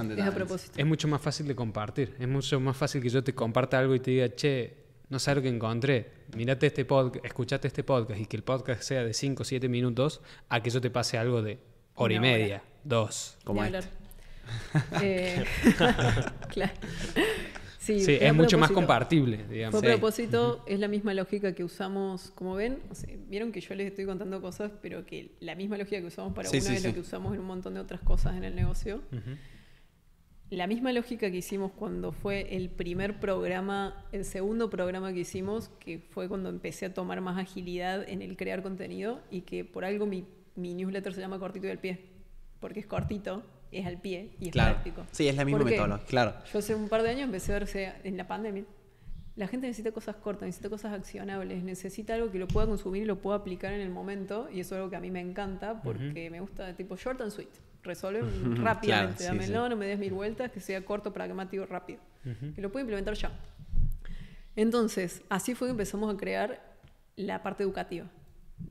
D: mucho más fácil de compartir. Es mucho más fácil que yo te comparta algo y te diga, che, no sabes lo que encontré. Mirate este podcast, escuchate este podcast y que el podcast sea de 5 o 7 minutos a que yo te pase algo de hora y
B: Una hora.
D: media, dos.
A: Como este.
B: hablar. Eh, claro. Sí,
D: es mucho más compartible, digamos.
B: Fue a
A: Sí.
B: propósito, es la misma lógica que usamos, como ven, o sea, vieron que yo les estoy contando cosas, pero que la misma lógica que usamos para
A: Sí,
B: una
A: sí,
B: es
A: sí.
B: lo que usamos en un montón de otras cosas en el negocio. La misma lógica que hicimos cuando fue el primer programa, el segundo programa que hicimos, que fue cuando empecé a tomar más agilidad en el crear contenido y que por algo mi, mi newsletter se llama Cortito y al pie, porque es cortito, es al pie y es
A: Claro.
B: práctico.
A: Sí, es la misma metodología, claro.
B: Yo hace un par de años empecé a verse en la pandemia. La gente necesita cosas cortas, necesita cosas accionables, necesita algo que lo pueda consumir y lo pueda aplicar en el momento. Y eso es algo que a mí me encanta porque me gusta tipo short and sweet. Resuelve rápidamente.
A: claro, sí, sí.
B: no me des mil vueltas, que sea corto, pragmático, rápido. Y lo puedo implementar ya. Entonces, así fue que empezamos a crear la parte educativa.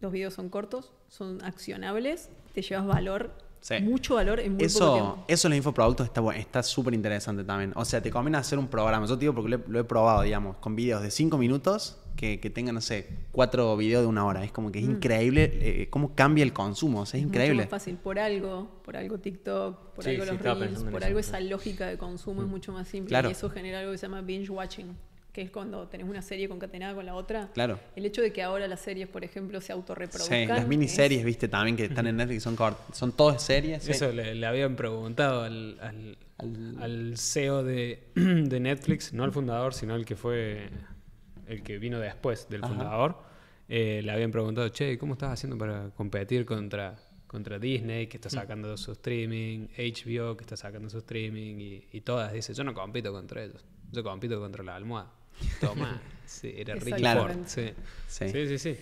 B: Los videos son cortos, son accionables, te llevas valor,
A: Sí.
B: mucho valor en muy poco
A: Eso,
B: tiempo.
A: eso en los infoproductos está bueno, está súper interesante también. O sea, te conviene hacer un programa. Yo te digo porque lo he, lo he probado, digamos, con videos de 5 minutos que, que tengan, no sé, cuatro videos de una hora. Es como que es
B: Mm.
A: increíble eh, cómo cambia el consumo. O sea, es
B: Mucho
A: increíble.
B: más fácil. Por algo, por algo TikTok, por
C: Sí,
B: algo
C: sí,
B: los Reels, por
C: eso.
B: algo esa lógica de consumo es mucho más simple.
A: Claro.
B: Y eso genera algo que se llama binge watching, que es cuando tenés una serie concatenada con la otra.
A: Claro.
B: El hecho de que ahora las series, por ejemplo, se autorreproduzcan.
A: Sí, las
B: es-
A: miniseries, viste, también que están en Netflix son todas series. sí.
D: Eso le, le habían preguntado al, al,
A: Al-
D: al CEO de, de Netflix, no al fundador, sino el que fue el que vino después del
A: Ajá.
D: fundador. Eh, le habían preguntado, che, ¿cómo estás haciendo para competir contra, contra Disney, que está sacando su streaming, HBO, que está sacando su streaming, y, y todas? Dice, yo no compito contra ellos, yo compito contra la almohada. Toma, sí, era Ricky Ford. Sí.
A: Sí.
D: Sí. sí, sí,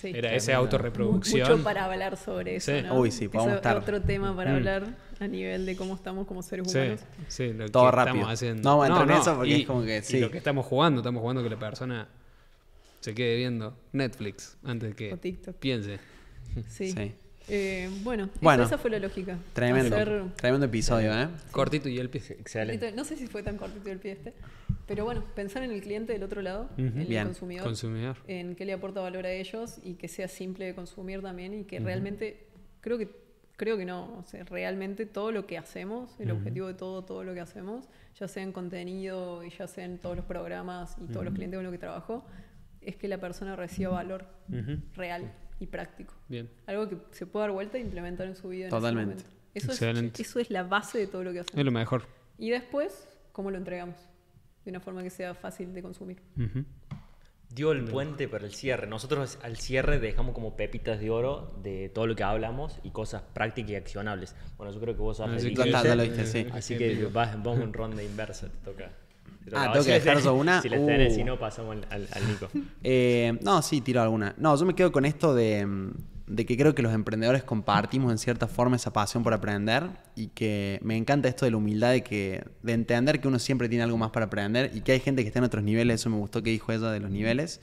B: Sí.
D: Era esa
C: Tremendo.
D: autorreproducción.
B: Mucho para hablar sobre eso.
D: Sí.
B: ¿no?
A: Uy, sí, podemos
B: Eso
A: estar-
B: es otro tema para
D: Mm.
B: hablar a nivel de cómo estamos como seres
D: Sí,
B: humanos.
D: sí, lo
A: Todo
D: que
A: rápido.
D: estamos haciendo.
A: No a entrar en eso porque es como que
D: y
A: sí.
D: lo que estamos jugando, estamos jugando que la persona se quede viendo Netflix antes que
B: O TikTok.
D: piense.
B: Sí. Eh, bueno,
A: Bueno.
B: esa fue la lógica.
A: Tremendo.
B: Hacer-
A: Tremendo episodio, ¿eh?
D: Cortito y el pie.
C: Excelente.
B: No sé si fue tan cortito el pie este, pero bueno, pensar en el cliente del otro lado, en
A: Bien.
B: el consumidor,
D: Consumidor.
B: en qué le aporta valor a ellos y que sea simple de consumir también y que realmente, creo que creo que no, o sea, realmente todo lo que hacemos, el objetivo de todo, todo lo que hacemos, ya sea en contenido y ya sea en todos los programas y todos los clientes con los que trabajo, es que la persona reciba valor real y práctico.
D: Bien.
B: Algo que se pueda dar vuelta e implementar en su vida. en ese
A: Totalmente.
B: momento. Eso es,
D: Excelente.
B: eso es la base de todo lo que hacemos.
D: Es lo mejor.
B: Y después, ¿cómo lo entregamos? De una forma que sea fácil de consumir.
C: Dio el puente para el cierre. Nosotros al cierre dejamos como pepitas de oro de todo lo que hablamos y cosas prácticas y accionables. Bueno, yo creo que vos
A: lo viste, sí.
C: Así que vas- vamos en ronda inversa, te toca.
A: Ah, ¿tengo
C: Si
A: que dejar yo una?
C: Si las tenés,
A: Uh.
C: si no, pasamos al, al- al Nico.
A: Eh, no, sí, tiro alguna. No, yo me quedo con esto de, mm, de que creo que los emprendedores compartimos en cierta forma esa pasión por aprender y que me encanta esto de la humildad de, que, de entender que uno siempre tiene algo más para aprender y que hay gente que está en otros niveles, eso me gustó que dijo ella de los niveles.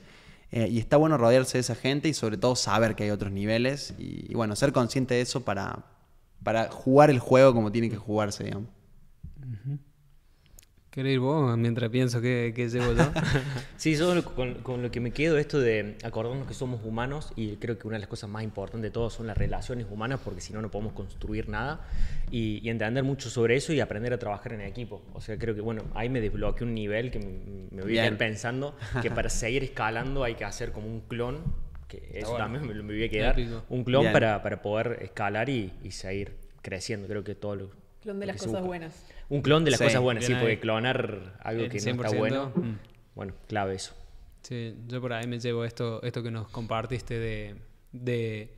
A: Eh, y está bueno rodearse de esa gente y sobre todo saber que hay otros niveles y, y bueno, ser consciente de eso para, para jugar el juego como tiene que jugarse, digamos.
D: ¿Querés ir vos mientras pienso que, que llevo yo?
C: Sí, yo con, con lo que me quedo esto de acordarnos que somos humanos y creo que una de las cosas más importantes de todo son las relaciones humanas porque si no no podemos construir nada y, y entender mucho sobre eso y aprender a trabajar en equipo. O sea, creo que bueno, ahí me desbloqueé un nivel que me, me voy a quedar pensando que para seguir escalando hay que hacer como un clon, que eso
D: bueno.
C: también me, me voy a quedar,
D: Épico.
C: un clon para, para poder escalar y, y seguir creciendo. Creo que todo lo...
B: Clon de
C: lo
B: las cosas buenas.
C: Un clon de las
A: Sí,
C: cosas buenas, sí,
D: ahí.
C: porque clonar algo que no está
D: 100%,
C: bueno,
D: mm.
C: bueno, clave eso.
D: Sí, yo por ahí me llevo esto, esto que nos compartiste de, de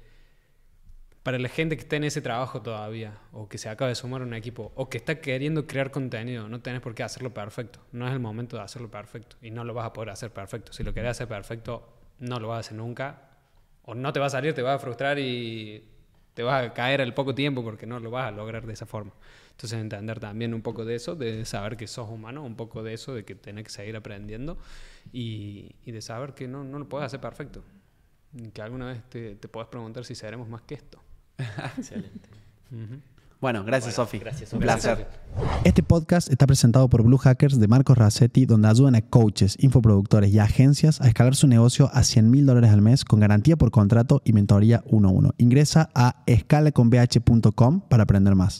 D: para la gente que está en ese trabajo todavía, o que se acaba de sumar a un equipo, o que está queriendo crear contenido, no tenés por qué hacerlo perfecto. No es el momento de hacerlo perfecto. Y no lo vas a poder hacer perfecto. Si lo querés hacer perfecto, no lo vas a hacer nunca. O no te va a salir, te vas a frustrar y te vas a caer al poco tiempo porque no lo vas a lograr de esa forma. Entonces entender también un poco de eso, de saber que sos humano, un poco de eso, de que tenés que seguir aprendiendo y, y de saber que no, no lo puedes hacer perfecto. Que alguna vez te, te podés preguntar si seremos más que esto.
C: Excelente.
D: Ujú.
A: Bueno, gracias
C: Bueno,
A: Sofi.
C: gracias,
A: Un placer.
E: Este podcast está presentado por Blue Hackers de Marcos Rassetti, donde ayudan a coaches, infoproductores y agencias a escalar su negocio a 100 mil dólares al mes con garantía por contrato y mentoría 1 a 1. Ingresa a escalaconbh.com para aprender más.